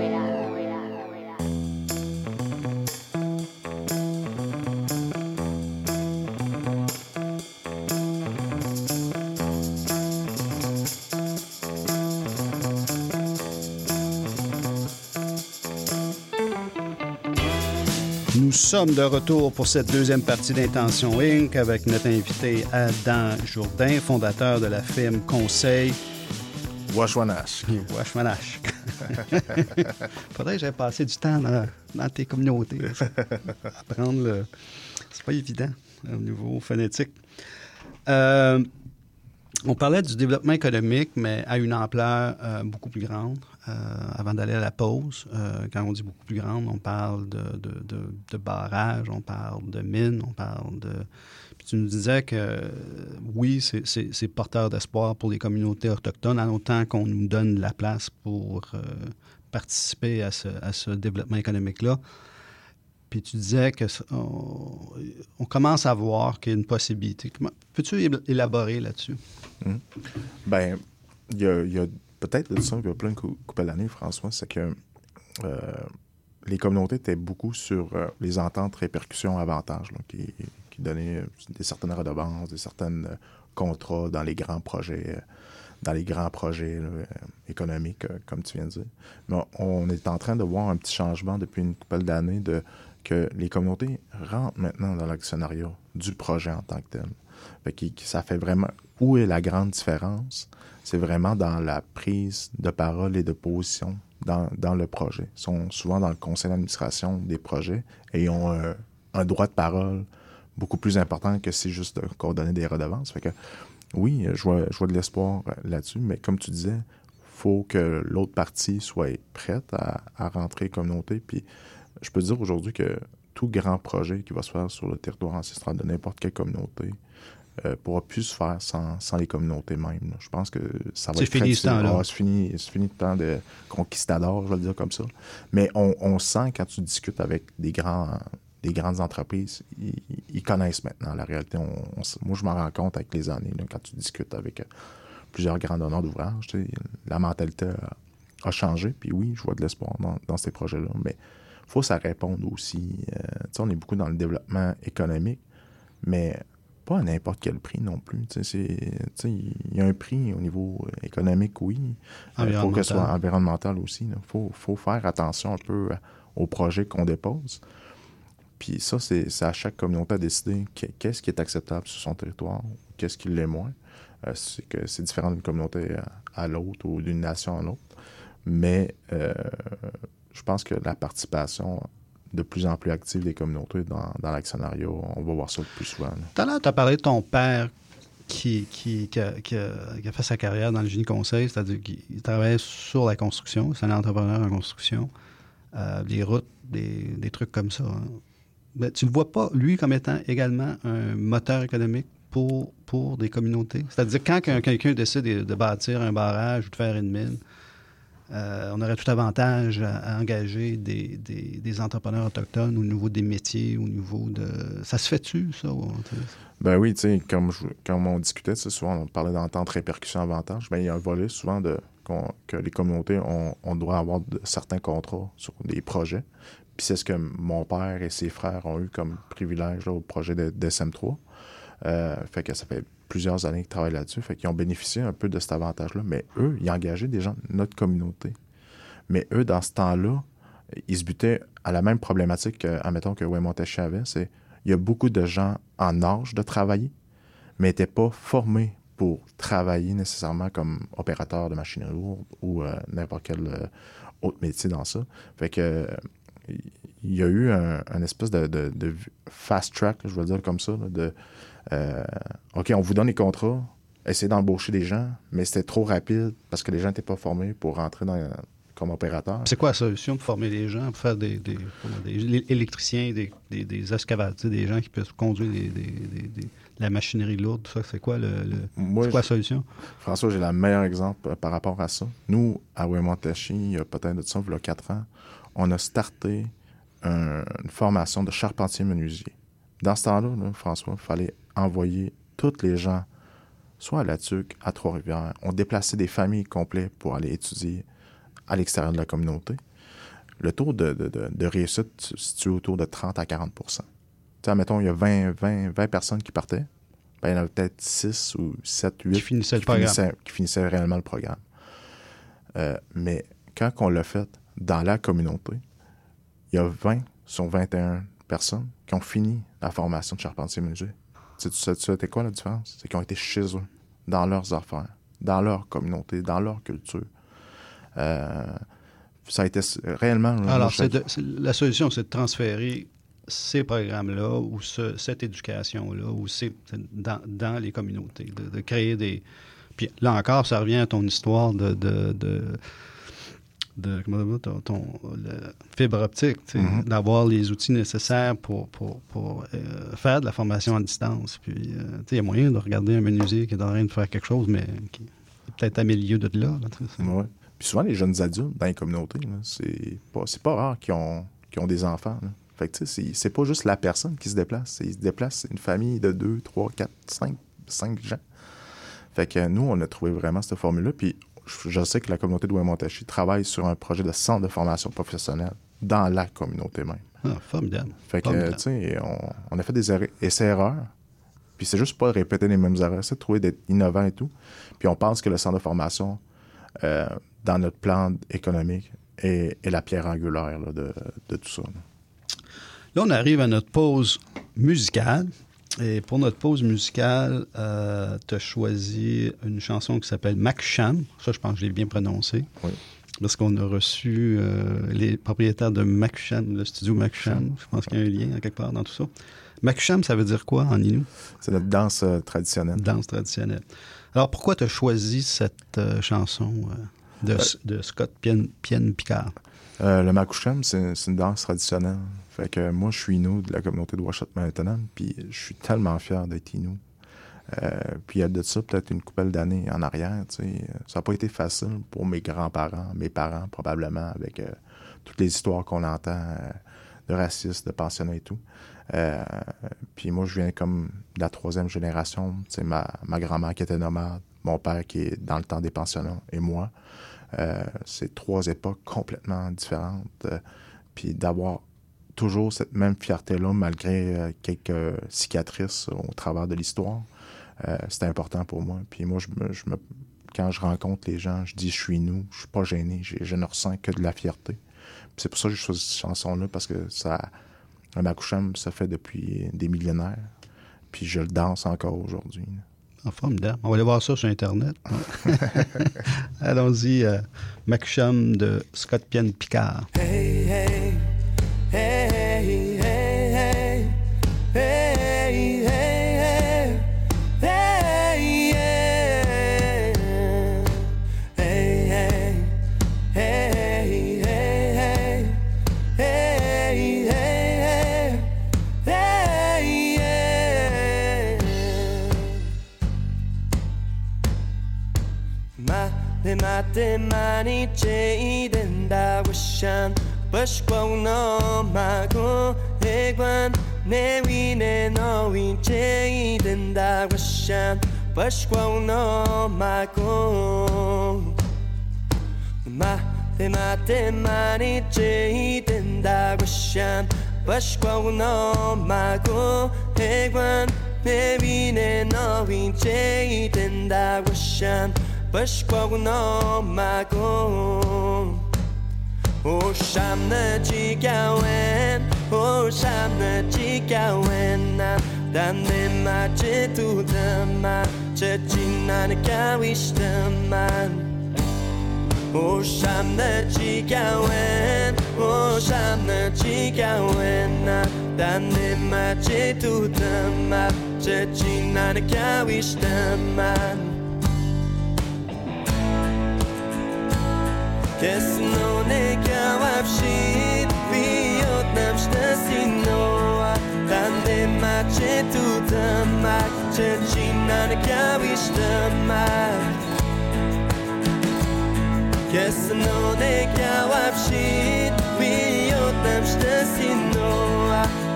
Sommes de retour pour cette deuxième partie d'Intention Inc. avec notre invité Adam Jourdain, fondateur de la firme Conseil Washwanash. Washmanash. Faudrait que j'aille passer du temps dans, dans tes communautés. Apprendre le. C'est pas évident au niveau phonétique. Euh, on parlait du développement économique, mais à une ampleur euh, beaucoup plus grande. Euh, avant d'aller à la pause, euh, quand on dit beaucoup plus grande, on parle de, de, barrages, on parle de mines, on parle de... Puis tu nous disais que euh, oui, c'est- porteur d'espoir pour les communautés autochtones, en autant qu'on nous donne la place pour participer à ce, développement économique-là. Puis tu disais que on, commence à voir qu'il y a une possibilité. Peux-tu él- élaborer là-dessus? Y a, il y a peut-être de ça, il y a plein de cou- coupes d'années, François, c'est que euh, les communautés étaient beaucoup sur euh, les ententes répercussions avantages, là, qui, qui donnaient euh, des certaines redevances, des certains contrats dans les grands projets, dans les grands projets économiques, comme tu viens de dire. Mais on est en train de voir un petit changement depuis une couple d'années de que les communautés rentrent maintenant dans l'actionnariat du projet en tant que tel. Fait que ça fait vraiment... Où est la grande différence? C'est vraiment dans la prise de parole et de position dans, dans le projet. Ils sont souvent dans le conseil d'administration des projets et ont un, droit de parole beaucoup plus important que si juste de coordonner des redevances. Oui, je vois, je vois de l'espoir là-dessus, mais comme tu disais, faut que l'autre partie soit prête à, à rentrer communauté. Puis je peux dire aujourd'hui que tout grand projet qui va se faire sur le territoire ancestral de n'importe quelle communauté euh, pourra plus se faire sans, sans les communautés mêmes. Je pense que ça va C'est être fini ce temps-là. Ah, c'est fini, c'est fini le temps de conquistador, je vais le dire comme ça. Mais on, on sent quand tu discutes avec des grands des grandes entreprises, ils, ils connaissent maintenant la réalité. On- moi, je m'en rends compte avec les années, là, quand tu discutes avec euh, plusieurs grands donneurs d'ouvrages, tu sais, la mentalité a, a changé. Puis oui, je vois de l'espoir dans, dans ces projets-là. Mais il faut que ça réponde aussi. euh, tu sais, on est beaucoup dans le développement économique, mais pas à n'importe quel prix non plus. Il y a un prix au niveau euh, économique, oui. Il faut que ce soit Environnemental. aussi. Il faut, faut faire attention un peu euh, aux projets qu'on dépose. Puis ça, c'est à chaque communauté à décider que- qu'est-ce qui est acceptable sur son territoire, qu'est-ce qui l'est moins. Euh, c'est que c'est différent d'une communauté à, à l'autre ou d'une nation à l'autre. Mais euh, je pense que la participation de plus en plus active des communautés dans, dans l'actionnariat, on va voir ça le plus souvent. Tout à l'heure, tu as parlé de ton père qui, qui, qui, a, qui fait sa carrière dans le génie conseil, c'est-à-dire qu'il travaillait sur la construction. C'est un entrepreneur en construction. Euh, des routes, des, des trucs comme ça. hein. Mais tu ne le vois pas, lui, comme étant également un moteur économique pour, pour des communautés? C'est-à-dire, quand qu'un- quelqu'un décide de, de bâtir un barrage ou de faire une mine, euh, on aurait tout avantage à, engager des, entrepreneurs autochtones au niveau des métiers, au niveau de... Ça se fait-tu, ça? Ben oui, tu sais, comme, on discutait, souvent on parlait d'entente répercussion avantage, ben il y a un volet souvent de, que les communautés on doit avoir certains contrats sur des projets. Puis c'est ce que mon père et ses frères ont eu comme privilège au projet de, de SM3. Euh, fait que ça fait plusieurs années qu'ils travaillent là-dessus. Fait qu'ils ont bénéficié un peu de cet avantage-là. Mais eux, ils engageaient des gens de notre communauté. Mais eux, dans ce temps-là, ils se butaient à la même problématique que, admettons, que Wayne avait. C'est il y a beaucoup de gens en âge de travailler, mais n'étaient pas formés pour travailler nécessairement comme opérateur de machinerie lourde ou euh, n'importe quel euh, autre métier dans ça. Fait que il y a eu un, espèce de, fast track, je le dire comme ça, de euh, OK, on vous donne les contrats, essayez d'embaucher des gens, mais c'était trop rapide parce que les gens n'étaient pas formés pour rentrer dans, comme opérateur. C'est quoi la solution pour former les gens, pour faire des, des, des électriciens, des, des, des excavateurs, des gens qui peuvent conduire des, des- des- des- de la machinerie lourde, tout ça, c'est quoi, le, le- Moi, c'est quoi la solution? François, j'ai le meilleur exemple euh, par rapport à ça. Nous, à Wemontachi, il y a peut-être de ça, il y a quatre ans, on a starté un- une formation de charpentier menuisier. Dans ce temps-là, là, François, il fallait envoyer tous les gens, soit à La Tuque, à Trois-Rivières. On déplaçait des familles complètes pour aller étudier à l'extérieur de la communauté. Le taux de, de- de- de réussite se situe autour de 30 à 40 Tu sais, admettons, il y a 20, 20, 20 personnes qui partaient. Ben, il y en avait peut-être 6 ou 7, 8 Qui finissaient le programme. finissaient, qui finissaient réellement le programme. Euh, mais quand on l'a fait dans la communauté, il y a 20 sur 21 personnes qui ont fini la formation de charpentier c'était quoi la différence? C'est qu'ils ont été chez eux, dans leurs affaires, dans leur communauté, dans leur culture. Euh, ça a été réellement... Alors, c'est de- la solution, c'est de transférer ces programmes-là ou ce- cette éducation-là ou ces- dans, dans les communautés, de, de créer des... Puis là encore, ça revient à ton histoire de... de, de de comment ton, ton- le fibre optique, Mhm. d'avoir les outils nécessaires pour, pour, pour, euh, faire de la formation à distance. Puis, euh, il y a moyen de regarder un menuisier qui est en train de faire quelque chose, mais qui est peut-être à milieu de là. là. Ouais. Puis souvent, les jeunes adultes dans les communautés, là, c'est pas, c'est pas rare qu'ils ont, qu'ils ont des enfants. là. Fait que, c'est, c'est pas juste la personne qui se déplace. Ils se déplacent une famille de deux, trois, quatre, cinq, cinq gens. Fait que nous, on a trouvé vraiment cette formule-là. Puis je, sais que la communauté de Ouémontachi travaille sur un projet de centre de formation professionnelle dans la communauté même. Ah, formidable. Fait que, tu sais, on, on a fait des erreurs- essais-erreurs. Puis c'est juste pas répéter les mêmes erreurs, c'est de trouver d'être innovant et tout. Puis on pense que le centre de formation, euh, dans notre plan économique, est, est la pierre angulaire là, de, de tout ça. là. Là, on arrive à notre pause musicale. Et pour notre pause musicale, tu as choisi une chanson qui s'appelle Mac Sham. Ça, je pense que je l'ai bien prononcé. Oui. Parce qu'on a reçu euh, les propriétaires de Mac Sham, le studio Mac Sham. Je pense qu'il y a un lien quelque part dans tout ça. Mac Sham, ça veut dire quoi en Inou? C'est notre danse euh, traditionnelle. Danse traditionnelle. Alors, pourquoi tu as choisi cette euh, chanson euh, de, de Scott Pienne, Pienne Picard? Euh, le Makouchem, c'est c'est une danse traditionnelle. Fait que moi, je suis Inou de la communauté de Ouachat maintenant, puis je suis tellement fier d'être Inou. Euh, puis de ça peut-être une couple d'années en arrière, tu sais. Ça n'a pas été facile pour mes grands-parents, mes parents probablement, avec euh, toutes les histoires qu'on entend euh, de racisme, de pensionnat et tout. Puis moi, je viens comme de la troisième génération. Sais, ma, ma grand-mère qui était nomade, mon père qui est dans le temps des pensionnats et moi. Euh, c'est trois époques complètement différentes. Euh, puis d'avoir toujours cette même fierté-là, malgré euh, quelques cicatrices au travers de l'histoire, c'était important pour moi. Puis moi, je me, quand je rencontre les gens, je dis je suis nous, je suis pas gêné, je ne ressens que de la fierté. C'est pour ça que j'ai choisi cette chanson-là, parce que ça, un Makouchem, ça fait depuis des millénaires. Puis je le danse encore aujourd'hui. Ah, formidable. On va aller voir ça sur Internet. Allons-y. Euh, Macucham de Scott Pienne Picard. Hey, hey, Mate, mate, 많이 제이된다고 샨 버시고 너마고 해관 내 위에 너위 제이된다고 샨 버시고 너마고 mate, mate, 많이 제이된다고 샨 버시고 너마고 해관 내 위에 너위 제이된다고 샨 Bashkwagun o magun Osham na jigawen Osham na jigawen na Dan ne ma jitu dama Chechin na ne kawish daman Osham na jigawen Osham na jigawen na Dan ne ma jitu dama Chechin na ne kawish daman کسنو نکوفشید بیاد نمشنسین نو تنده مچه تو تمک چه چینن کویشتمک کسنو نکوفشید بیاد نمشنسین نو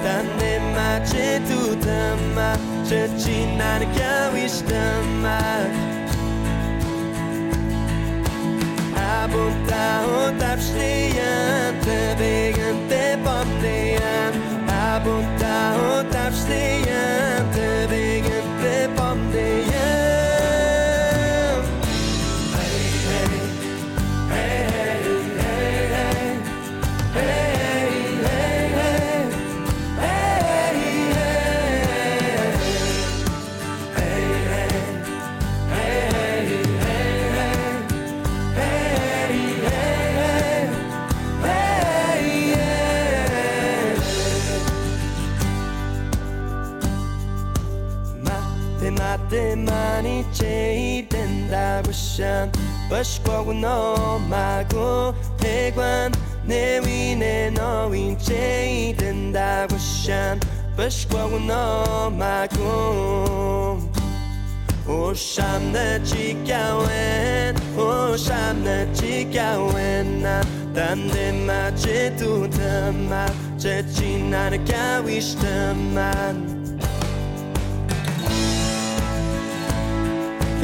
تنده مچه تو تمک چه چینن کویشتمک Elmondtál, hogy tápstéjén, te végén, te pantéjén. Elmondtál, hogy te végén. 패션 버시보고 너 말고 대관 내 위내 너인 제이 된다 패션 버시보고 너 말고 오샴나 지겨웬 오샴나 지겨웬 난딴데 마제 두드만 제 지나를 가위시더만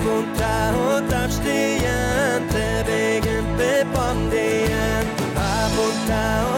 apuntáltam, s tényen, te végén bepandéjen, apuntáltam.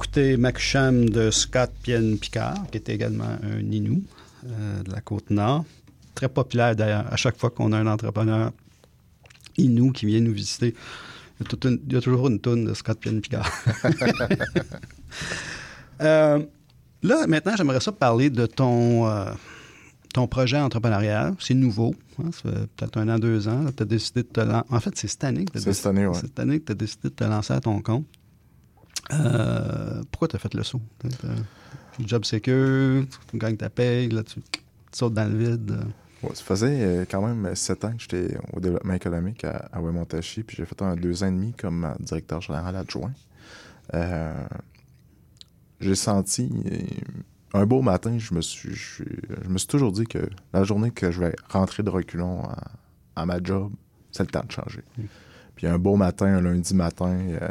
D'écouter Maccham de Scott Pienne Picard, qui est également un Inou euh, de la Côte-Nord. Très populaire d'ailleurs. À chaque fois qu'on a un entrepreneur Inou qui vient nous visiter, il y a, toute une- il y a toujours une toune de Scott Pienne Picard. Euh, là, maintenant, j'aimerais ça parler de ton, euh, ton projet entrepreneurial. C'est nouveau. hein, ça fait peut-être un an, deux ans. Tu as décidé de te lancer. En fait, c'est cette année que tu C'est cette année, ouais. cette année que tu as décidé de te lancer à ton compte. Euh, pourquoi tu as fait le saut? Job secure, tu gagnes ta paye, là, tu, tu sautes dans le vide. Ouais, ça faisait euh, quand même sept ans que j'étais au développement économique à, à Wemontachi, puis j'ai fait un deux ans et demi comme directeur général adjoint. Euh, j'ai senti un beau matin, je me suis, je, me suis toujours dit que la journée que je vais rentrer de reculons à, à ma job, c'est le temps de changer. Puis un beau matin, un lundi matin, euh,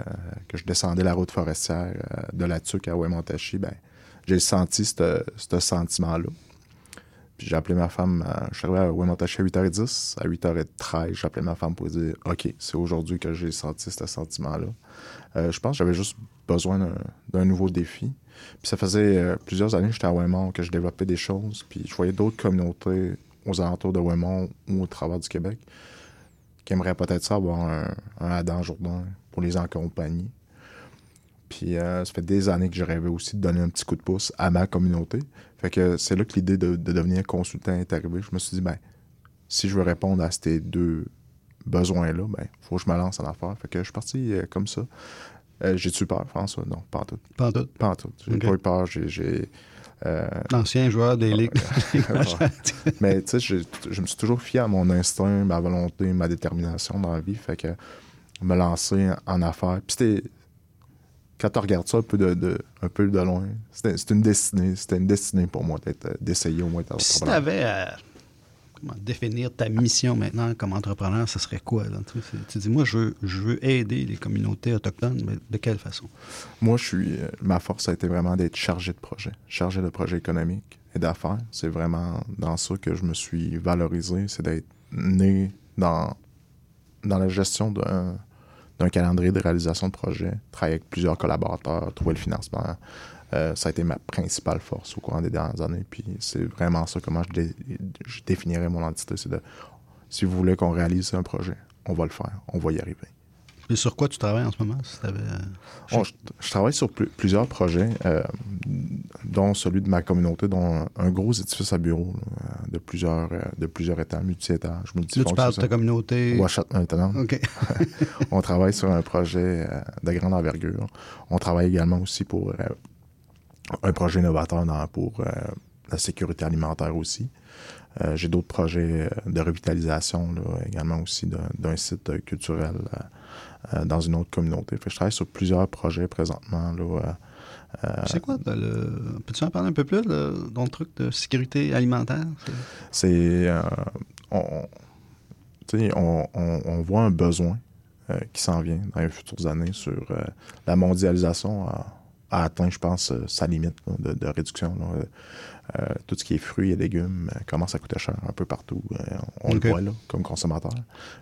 que je descendais la route forestière euh, de la Tuque à Wemontachi, ben, j'ai senti ce sentiment-là. Puis j'ai appelé ma femme, euh, je suis arrivé à Wemontachi à 8h10. À 8h13, j'ai appelé ma femme pour dire OK, c'est aujourd'hui que j'ai senti ce sentiment-là. Je pense que j'avais juste besoin d'un- nouveau défi. Puis ça faisait plusieurs années que j'étais à Wemont, que je développais des choses. Puis je voyais d'autres communautés aux alentours de Wemont ou au travers du Québec qui aimeraient peut-être ça avoir un, un Adam Jourdain pour les accompagner. Puis euh, ça fait des années que je rêvais aussi de donner un petit coup de pouce à ma communauté. Fait que c'est là que l'idée de, de devenir consultant est arrivée. Je me suis dit, ben, si je veux répondre à ces deux besoins-là, ben, faut que je me lance en affaires. Fait que je suis parti euh, comme ça. Euh, J'ai-tu peur, François? Non, pas en tout. Pas en tout. Pas en tout. J'ai pas eu peur. J'ai. Euh, L'ancien joueur des ligues. Mais tu sais, je, je me suis toujours fié à mon instinct, ma volonté, ma détermination dans la vie. Fait que me lancer en affaires. Puis c'était. Quand tu regardes ça un peu de, de- un peu de loin, c'était une destinée. C'était une destinée pour moi euh, d'essayer au moins Puis si tu avais à définir ta mission maintenant comme entrepreneur, ce serait quoi? Tu, dis, moi, je veux, aider les communautés autochtones, mais de quelle façon? Moi, je suis. euh, Ma force a été vraiment d'être chargé de projet. Chargé de projet économique et d'affaires. C'est vraiment dans ça que je me suis valorisé. C'est d'être né dans, dans la gestion d'un d'un calendrier de réalisation de projet, travailler avec plusieurs collaborateurs, trouver le financement. Euh, ça a été ma principale force au courant des dernières années. Puis c'est vraiment ça comment je, dé- je définirais mon entité. C'est de si vous voulez qu'on réalise un projet, on va le faire, on va y arriver. Et sur quoi tu travailles en ce moment? Si euh, Bon, je, je travaille sur pl- plusieurs projets, euh, dont celui de ma communauté, dont un, gros édifice à bureau là, de, plusieurs, de plusieurs étages, multi-étages, Là, tu parles de ta communauté. Ouachat maintenant. OK. on travaille sur un projet euh, de grande envergure. On travaille également aussi pour euh, un projet innovateur dans- pour euh, la sécurité alimentaire aussi. Euh, J'ai d'autres projets euh, de revitalisation là, également aussi d'un- site culturel euh, dans une autre communauté. Fait que je travaille sur plusieurs projets présentement. Euh, C'est quoi? le... Peux-tu en parler un peu plus là, dans le truc de sécurité alimentaire? C'est- on, tu sais, on, on- on voit un besoin qui s'en vient dans les futures années sur la mondialisation a atteint, je pense, euh, sa limite là, de, de réduction. là. Euh, euh, tout ce qui est fruits et légumes euh, commence à coûter cher un peu partout. Euh, on le voit là, comme consommateur.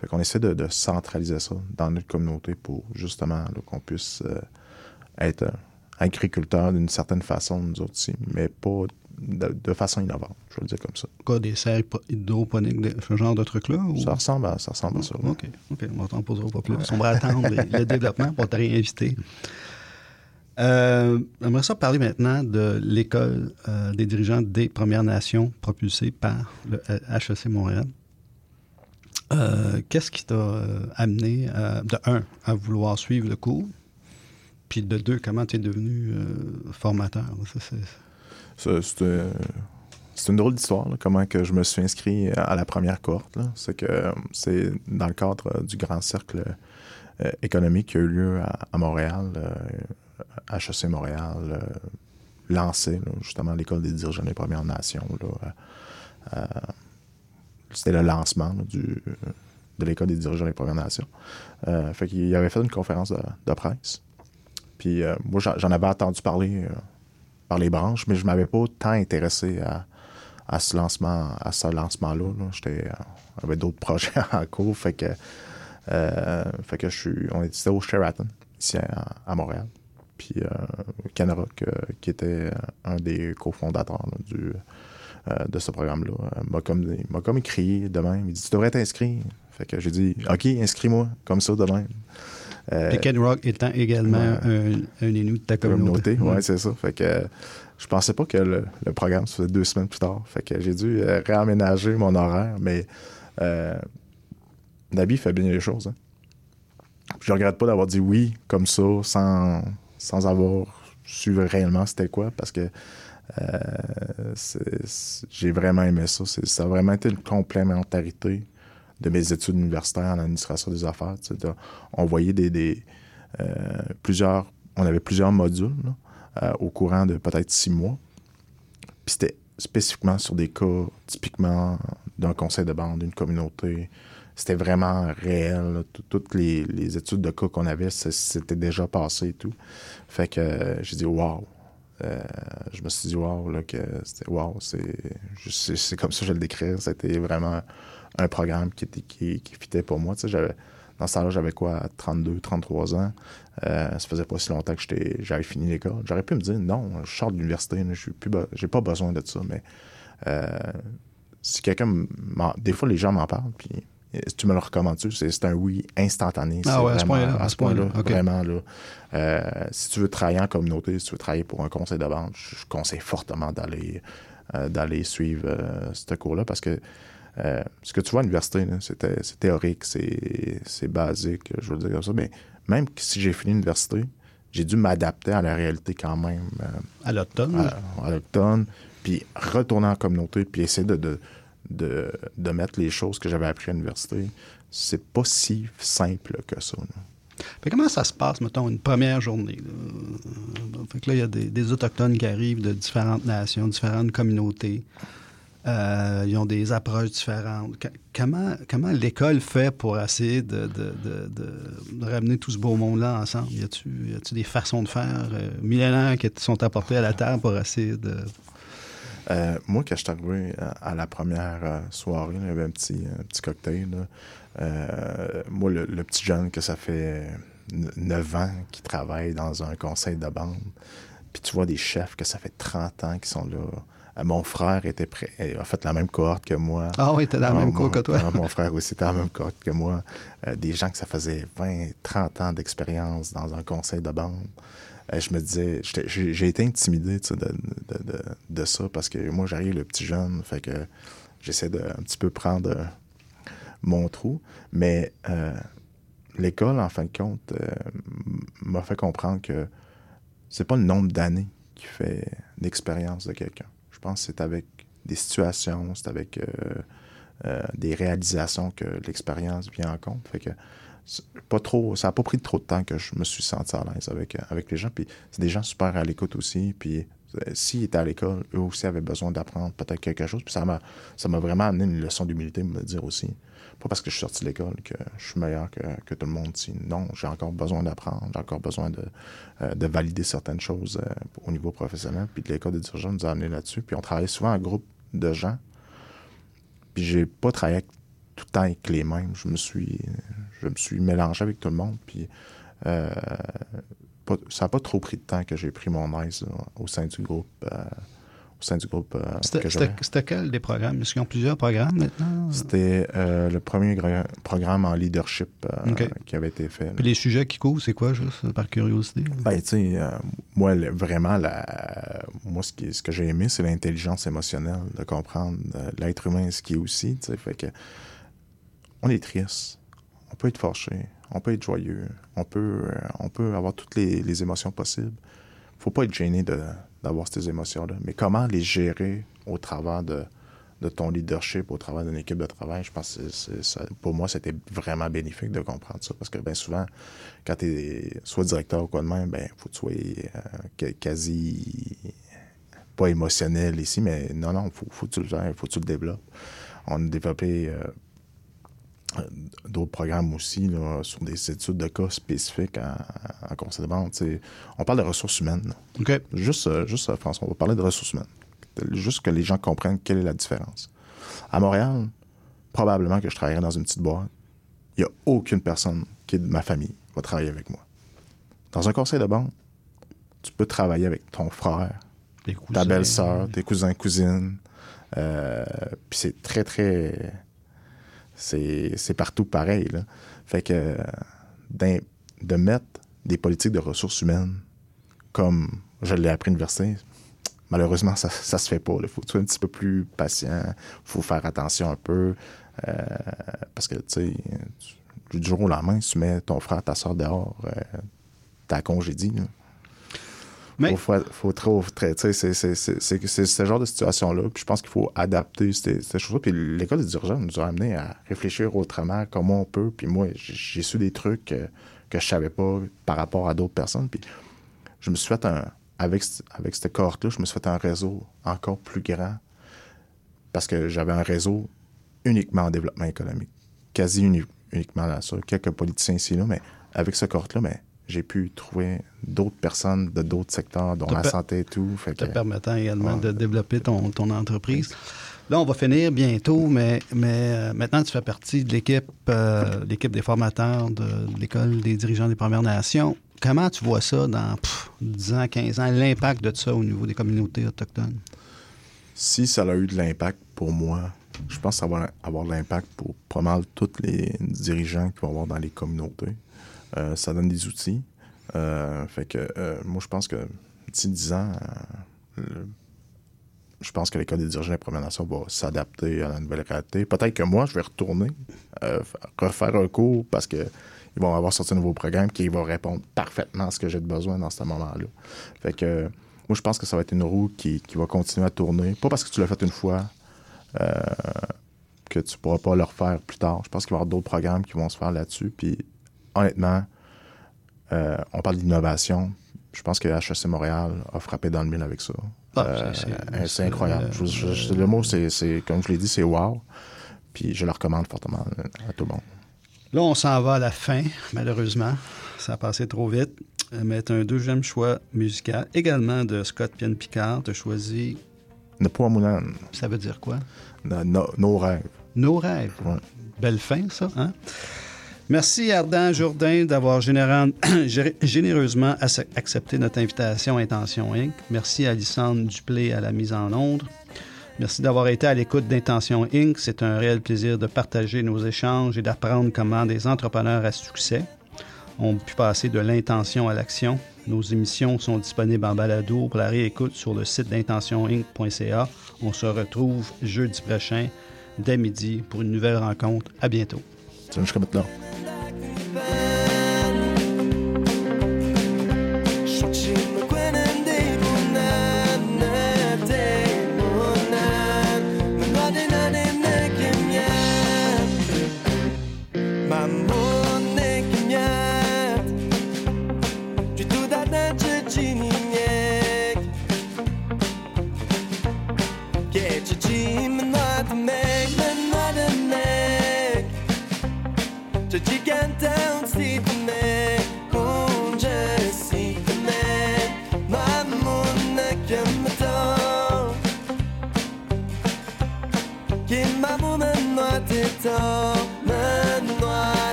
Fait qu'on essaie de, de centraliser ça dans notre communauté pour justement qu'on puisse être agriculteur d'une certaine façon, nous autres aussi, mais pas de, de façon innovante, je vais le dire comme ça. Quoi, des serres hydroponiques, ce genre de trucs-là? ou- Ça ressemble à ça. Ressemble à ça. OK, OK, on t'en posera pas plus. On va attendre le développement pour te réinviter. Euh, J'aimerais ça parler maintenant de l'école euh, des dirigeants des Premières Nations propulsée par le euh, HEC Montréal. Euh, Qu'est-ce qui t'a euh, amené, euh, de un, à vouloir suivre le cours, puis de deux, comment tu es devenu euh, formateur? C'est- euh, une drôle d'histoire, comment que je me suis inscrit à la première cohorte. C'est que euh, c'est dans le cadre euh, du grand cercle euh, économique qui a eu lieu à, Montréal, euh, HEC Montréal, euh, lancé justement l'école des dirigeants des Premières Nations. euh, euh, C'était le lancement du, de l'école des dirigeants des Premières Nations. Fait qu'il avait fait une conférence de, presse. Puis moi, j'en avais entendu parler par les branches, mais je m'avais pas tant intéressé à, ce lancement, à ce lancement-là. là. J'étais, j'avais d'autres projets en cours, fait que, fait que je suis, on était au Sheraton ici à Montréal. Puis euh, Canaroc, euh, qui était euh, un des cofondateurs là, du, de ce programme-là, m'a comme, comme écrit de même. Il dit Tu devrais t'inscrire. Fait que j'ai dit OK, inscris-moi, comme ça de même. Euh, Puis Ken Rock étant également un, un de ta communauté. communauté. Ouais, c'est ça. Fait que euh, je pensais pas que le, le programme se faisait deux semaines plus tard. Fait que j'ai dû euh, réaménager mon horaire, mais Nabi fait bien les choses. hein. Je regrette pas d'avoir dit oui comme ça, sans, sans avoir su réellement c'était quoi, parce que euh, j'ai vraiment aimé ça. Ça a vraiment été une complémentarité de mes études universitaires en administration des affaires. on voyait des, des, euh, plusieurs, on avait plusieurs modules euh, au courant de peut-être six mois. Puis c'était spécifiquement sur des cas typiquement d'un conseil de bande, d'une communauté. C'était vraiment réel. Toutes les, les études de cas qu'on avait, c'était déjà passé et tout. Fait que euh, j'ai dit wow. Euh, je me suis dit wow là, que c'était wow, c'est comme ça que je le décrire. C'était vraiment un programme qui était qui, qui fitait pour moi. Tu dans ce temps-là, j'avais quoi, 32, 33 ans. Euh, ça faisait pas si longtemps que j'avais fini l'école. J'aurais pu me dire, non, je sors de l'université, je suis plus, j'ai pas besoin de ça. Mais si quelqu'un, des fois, les gens m'en parlent, puis tu me le recommandes-tu, c'est un oui instantané. Ah ouais, à ce vraiment- point-là, à ce point-là, ok. vraiment là. Euh, si tu veux travailler en communauté, si tu veux travailler pour un conseil de vente, je, conseille fortement d'aller euh, d'aller suivre euh, ce cours-là parce que ce que tu vois à l'université, c'est théorique, c'est c'est basique, je veux dire comme ça. Mais même si j'ai fini l'université, j'ai dû m'adapter à la réalité quand même. À l'automne. à, à l'automne, puis retourner en communauté, puis essayer de, de, de, de mettre les choses que j'avais apprises à l'université. C'est pas si simple que ça. comment ça se passe, mettons, une première journée? là? Fait que là, il y a des, Autochtones qui arrivent de différentes nations, différentes communautés. Euh, ils ont des approches différentes. Comment comment l'école fait pour essayer de, de- de- ramener tout ce beau monde-là ensemble? Y a-tu des façons de faire euh, millénaires qui sont apportées à la Terre pour essayer de... Euh, moi, quand je suis arrivé à, à la première euh, soirée, il y avait un petit, un petit cocktail. là. Euh, moi, le, le petit jeune que ça fait 9 ans qui travaille dans un conseil de bande, puis tu vois des chefs que ça fait 30 ans qui sont là. Euh, mon frère était prêt, a fait la même cohorte que moi. Ah oui, t'es dans la même cour que toi. mon frère aussi était dans la même cohorte que moi. Euh, des gens que ça faisait 20, 30 ans d'expérience dans un conseil de bande. Euh, je me disais, j'ai été intimidé de, de, de, ça parce que moi, j'arrive le petit jeune, fait que j'essaie de un petit peu prendre euh, mon trou. Mais euh, l'école, en fin de compte, m'a fait comprendre que c'est pas le nombre d'années qui fait l'expérience de quelqu'un. Je pense que c'est avec des situations, c'est avec des réalisations que l'expérience vient en compte. Fait que pas trop, ça n'a pas pris trop de temps que je me suis senti à l'aise avec, euh, avec les gens. Puis c'est des gens super à l'écoute aussi. Puis euh, s'ils étaient à l'école, eux aussi avaient besoin d'apprendre peut-être quelque chose. Puis ça m'a, ça m'a vraiment amené une leçon d'humilité, me dire aussi. Pas parce que je suis sorti de l'école que je suis meilleur que, que tout le monde. Non, j'ai encore besoin d'apprendre, j'ai encore besoin de, euh, de valider certaines choses au niveau professionnel. Puis l'école des dirigeants nous a amené là-dessus. Puis on travaillait souvent en groupe de gens. Puis j'ai pas travaillé avec- tout le temps avec les mêmes. Je me suis, je me suis mélangé avec tout le monde. Puis euh, pas- ça n'a pas trop pris de temps que j'ai pris mon aise là, au sein du groupe. euh, au sein du groupe euh, C'était c'était- c'était quel des programmes? Est-ce qu'ils ont plusieurs programmes maintenant? C'était euh, le premier gra- programme en leadership euh, qui avait été fait. Puis les sujets qui courent, c'est quoi, juste par curiosité? Ben, tu sais, euh, moi, le- vraiment, la, moi, ce, qui- ce que j'ai aimé, c'est l'intelligence émotionnelle, de comprendre euh, l'être humain, ce qui est aussi, tu sais, fait que on est triste, on peut être fâché, on peut être joyeux, on peut, euh, avoir toutes les, les émotions possibles. faut pas être gêné d'avoir ces émotions-là, mais comment les gérer au travers de, ton leadership, au travers d'une équipe de travail, je pense que pour moi, c'était vraiment bénéfique de comprendre ça, parce que bien souvent, quand tu es soit directeur ou quoi de même, ben faut que tu sois euh, quasi pas émotionnel ici, mais non, non, faut, faut que tu le fasses, faut que tu le développes. On a euh, d'autres programmes aussi là, sur des études de cas spécifiques en, en conseil de vente. sais. On parle de ressources humaines. là. OK. Juste, euh, juste euh, François, on va parler de ressources humaines. Juste que les gens comprennent quelle est la différence. À Montréal, probablement que je travaillerai dans une petite boîte. Il n'y a aucune personne qui est de ma famille qui va travailler avec moi. Dans un conseil de banque, tu peux travailler avec ton frère, ta belle-sœur, tes cousins, cousines. Euh, Puis c'est très, très. C'est partout pareil. Fait que de mettre des politiques de ressources humaines comme je l'ai appris à l'université, malheureusement, ça, ça se fait pas. Il faut sois un petit peu plus patient. Il faut faire attention un peu. euh, parce que, tu sais, du jour au lendemain, tu mets ton frère, ta soeur dehors, euh, t'as congédié. Mais- Faut, faut, faut c'est- ce genre de situation-là. Puis je pense qu'il faut adapter ces, choses-là. Puis l'école des dirigeants nous a amené à réfléchir autrement, comment on peut. Puis moi, j'ai su des trucs que, que je savais pas par rapport à d'autres personnes. Puis je me suis fait un. Avec, avec cette cohorte-là, je me suis fait un réseau encore plus grand parce que j'avais un réseau uniquement en développement économique. Quasi uni- uniquement là, ça. Quelques politiciens ici, là, mais avec ce cohorte-là, mais j'ai pu trouver d'autres personnes de d'autres secteurs, dont la santé et tout. Fait te que, permettant également Ouais. de développer ton, ton entreprise. Là, on va finir bientôt, mais, mais euh, maintenant, tu fais partie de l'équipe euh, l'équipe des formateurs de, de l'École des dirigeants des Premières Nations. Comment tu vois ça dans pff, 10 ans, 15 ans, l'impact de ça au niveau des communautés autochtones? si ça a eu de l'impact pour moi, je pense que ça va avoir de l'impact pour pas mal tous les dirigeants qui vont avoir dans les communautés. Euh, ça donne des outils. Euh, fait que euh, moi, je pense que d'ici 10 ans, je pense que l'École des dirigeants Premières Nations va s'adapter à la nouvelle réalité. Peut-être que moi, je vais retourner, refaire un cours parce que ils vont avoir sorti un nouveau programme qui va répondre parfaitement à ce que j'ai besoin dans ce moment-là. Fait que moi, je pense que ça va être une roue qui, va continuer à tourner. Pas parce que tu l'as fait une fois que tu pourras pas le refaire plus tard. Je pense qu'il va y avoir d'autres programmes qui vont se faire là-dessus. Puis honnêtement, euh, on parle d'innovation. Je pense que HEC Montréal a frappé dans le mille avec ça. Ah, Euh, c'est- c'est- incroyable. Je- je- je- le mot, c'est, comme je l'ai dit, c'est wow. Puis je le recommande fortement à tout le monde. Là, on s'en va à la fin, malheureusement. Ça a passé trop vite. Euh, Mais tu un deuxième choix musical, également de Scott Pienne Picard. Tu as choisi. Ne pas Mounan. Ça veut dire quoi? No- no- nos rêves. Nos rêves. Belle fin, ça, hein? Merci, Ardan Jourdain, d'avoir généreusement ac- accepté notre invitation Intention Inc. Merci à Alissandre Duplé à la mise en onde. Merci d'avoir été à l'écoute d'Intention Inc. C'est un réel plaisir de partager nos échanges et d'apprendre comment des entrepreneurs à succès ont pu passer de l'intention à l'action. Nos émissions sont disponibles en balado pour la réécoute sur le site d'intentioninc.ca. On se retrouve jeudi prochain dès midi pour une nouvelle rencontre. À bientôt. Salut, je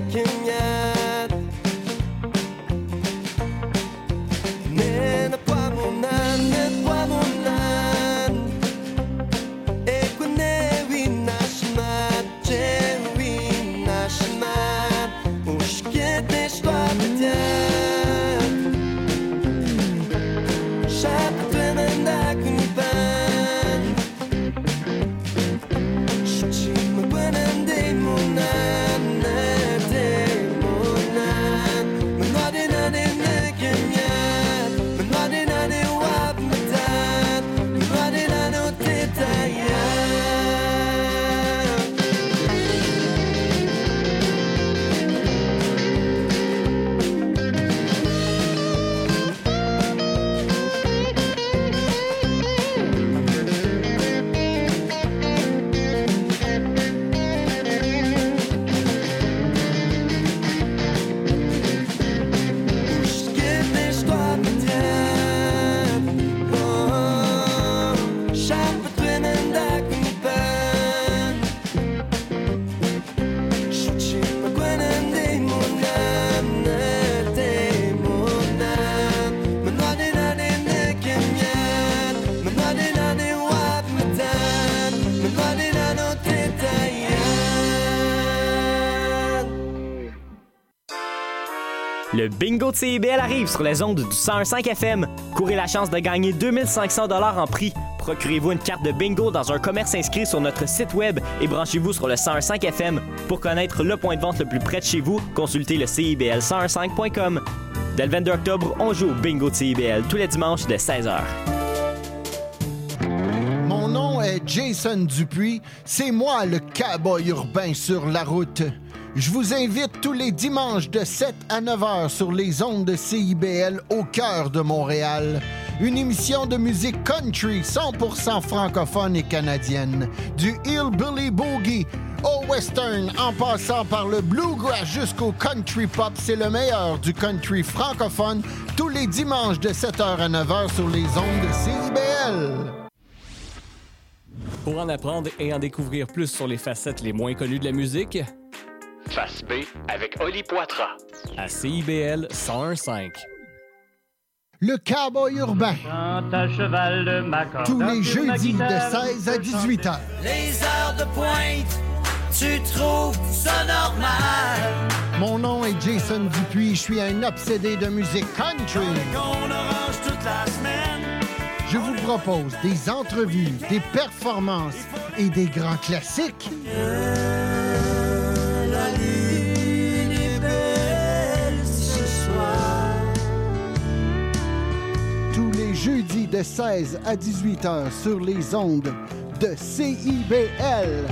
making bingo de CIBL arrive sur les ondes du 101.5 FM. Courez la chance de gagner 2500 dollars en prix. Procurez-vous une carte de bingo dans un commerce inscrit sur notre site web et branchez-vous sur le 101.5 FM. Pour connaître le point de vente le plus près de chez vous, consultez le CIBL1015.com. Dès le 22 octobre, on joue au bingo de CIBL tous les dimanches de 16h. Mon nom est Jason Dupuis. C'est moi le cowboy urbain sur la route. Je vous invite tous les dimanches de 7 à 9 heures sur les ondes de CIBL au cœur de Montréal. Une émission de musique country 100% francophone et canadienne. Du hillbilly boogie au western en passant par le bluegrass jusqu'au country pop, c'est le meilleur du country francophone tous les dimanches de 7h à 9h sur les ondes de CIBL. Pour en apprendre et en découvrir plus sur les facettes les moins connues de la musique, Face B avec Oli Poitras. À CIBL 1015. Le cowboy urbain. à cheval de ma corde, Tous les jeudis de guitare, 16 à 18 heures. Les heures de pointe, tu trouves ça normal? Mon nom est Jason Dupuis, je suis un obsédé de musique country. On orange toute la semaine. Je vous propose des entrevues, des performances et des grands classiques. La Jeudis de 16 à 18 heures sur les ondes de CIBL.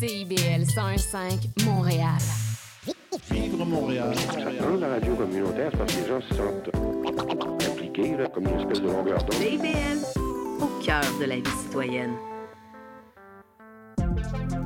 CIBL 101.5 Montréal. Vivre Montréal. Dans la radio communautaire, parce que les gens se sentent impliqués, là, comme une espèce de longueur d'onde. CIBL, au cœur de la vie citoyenne. Thank you.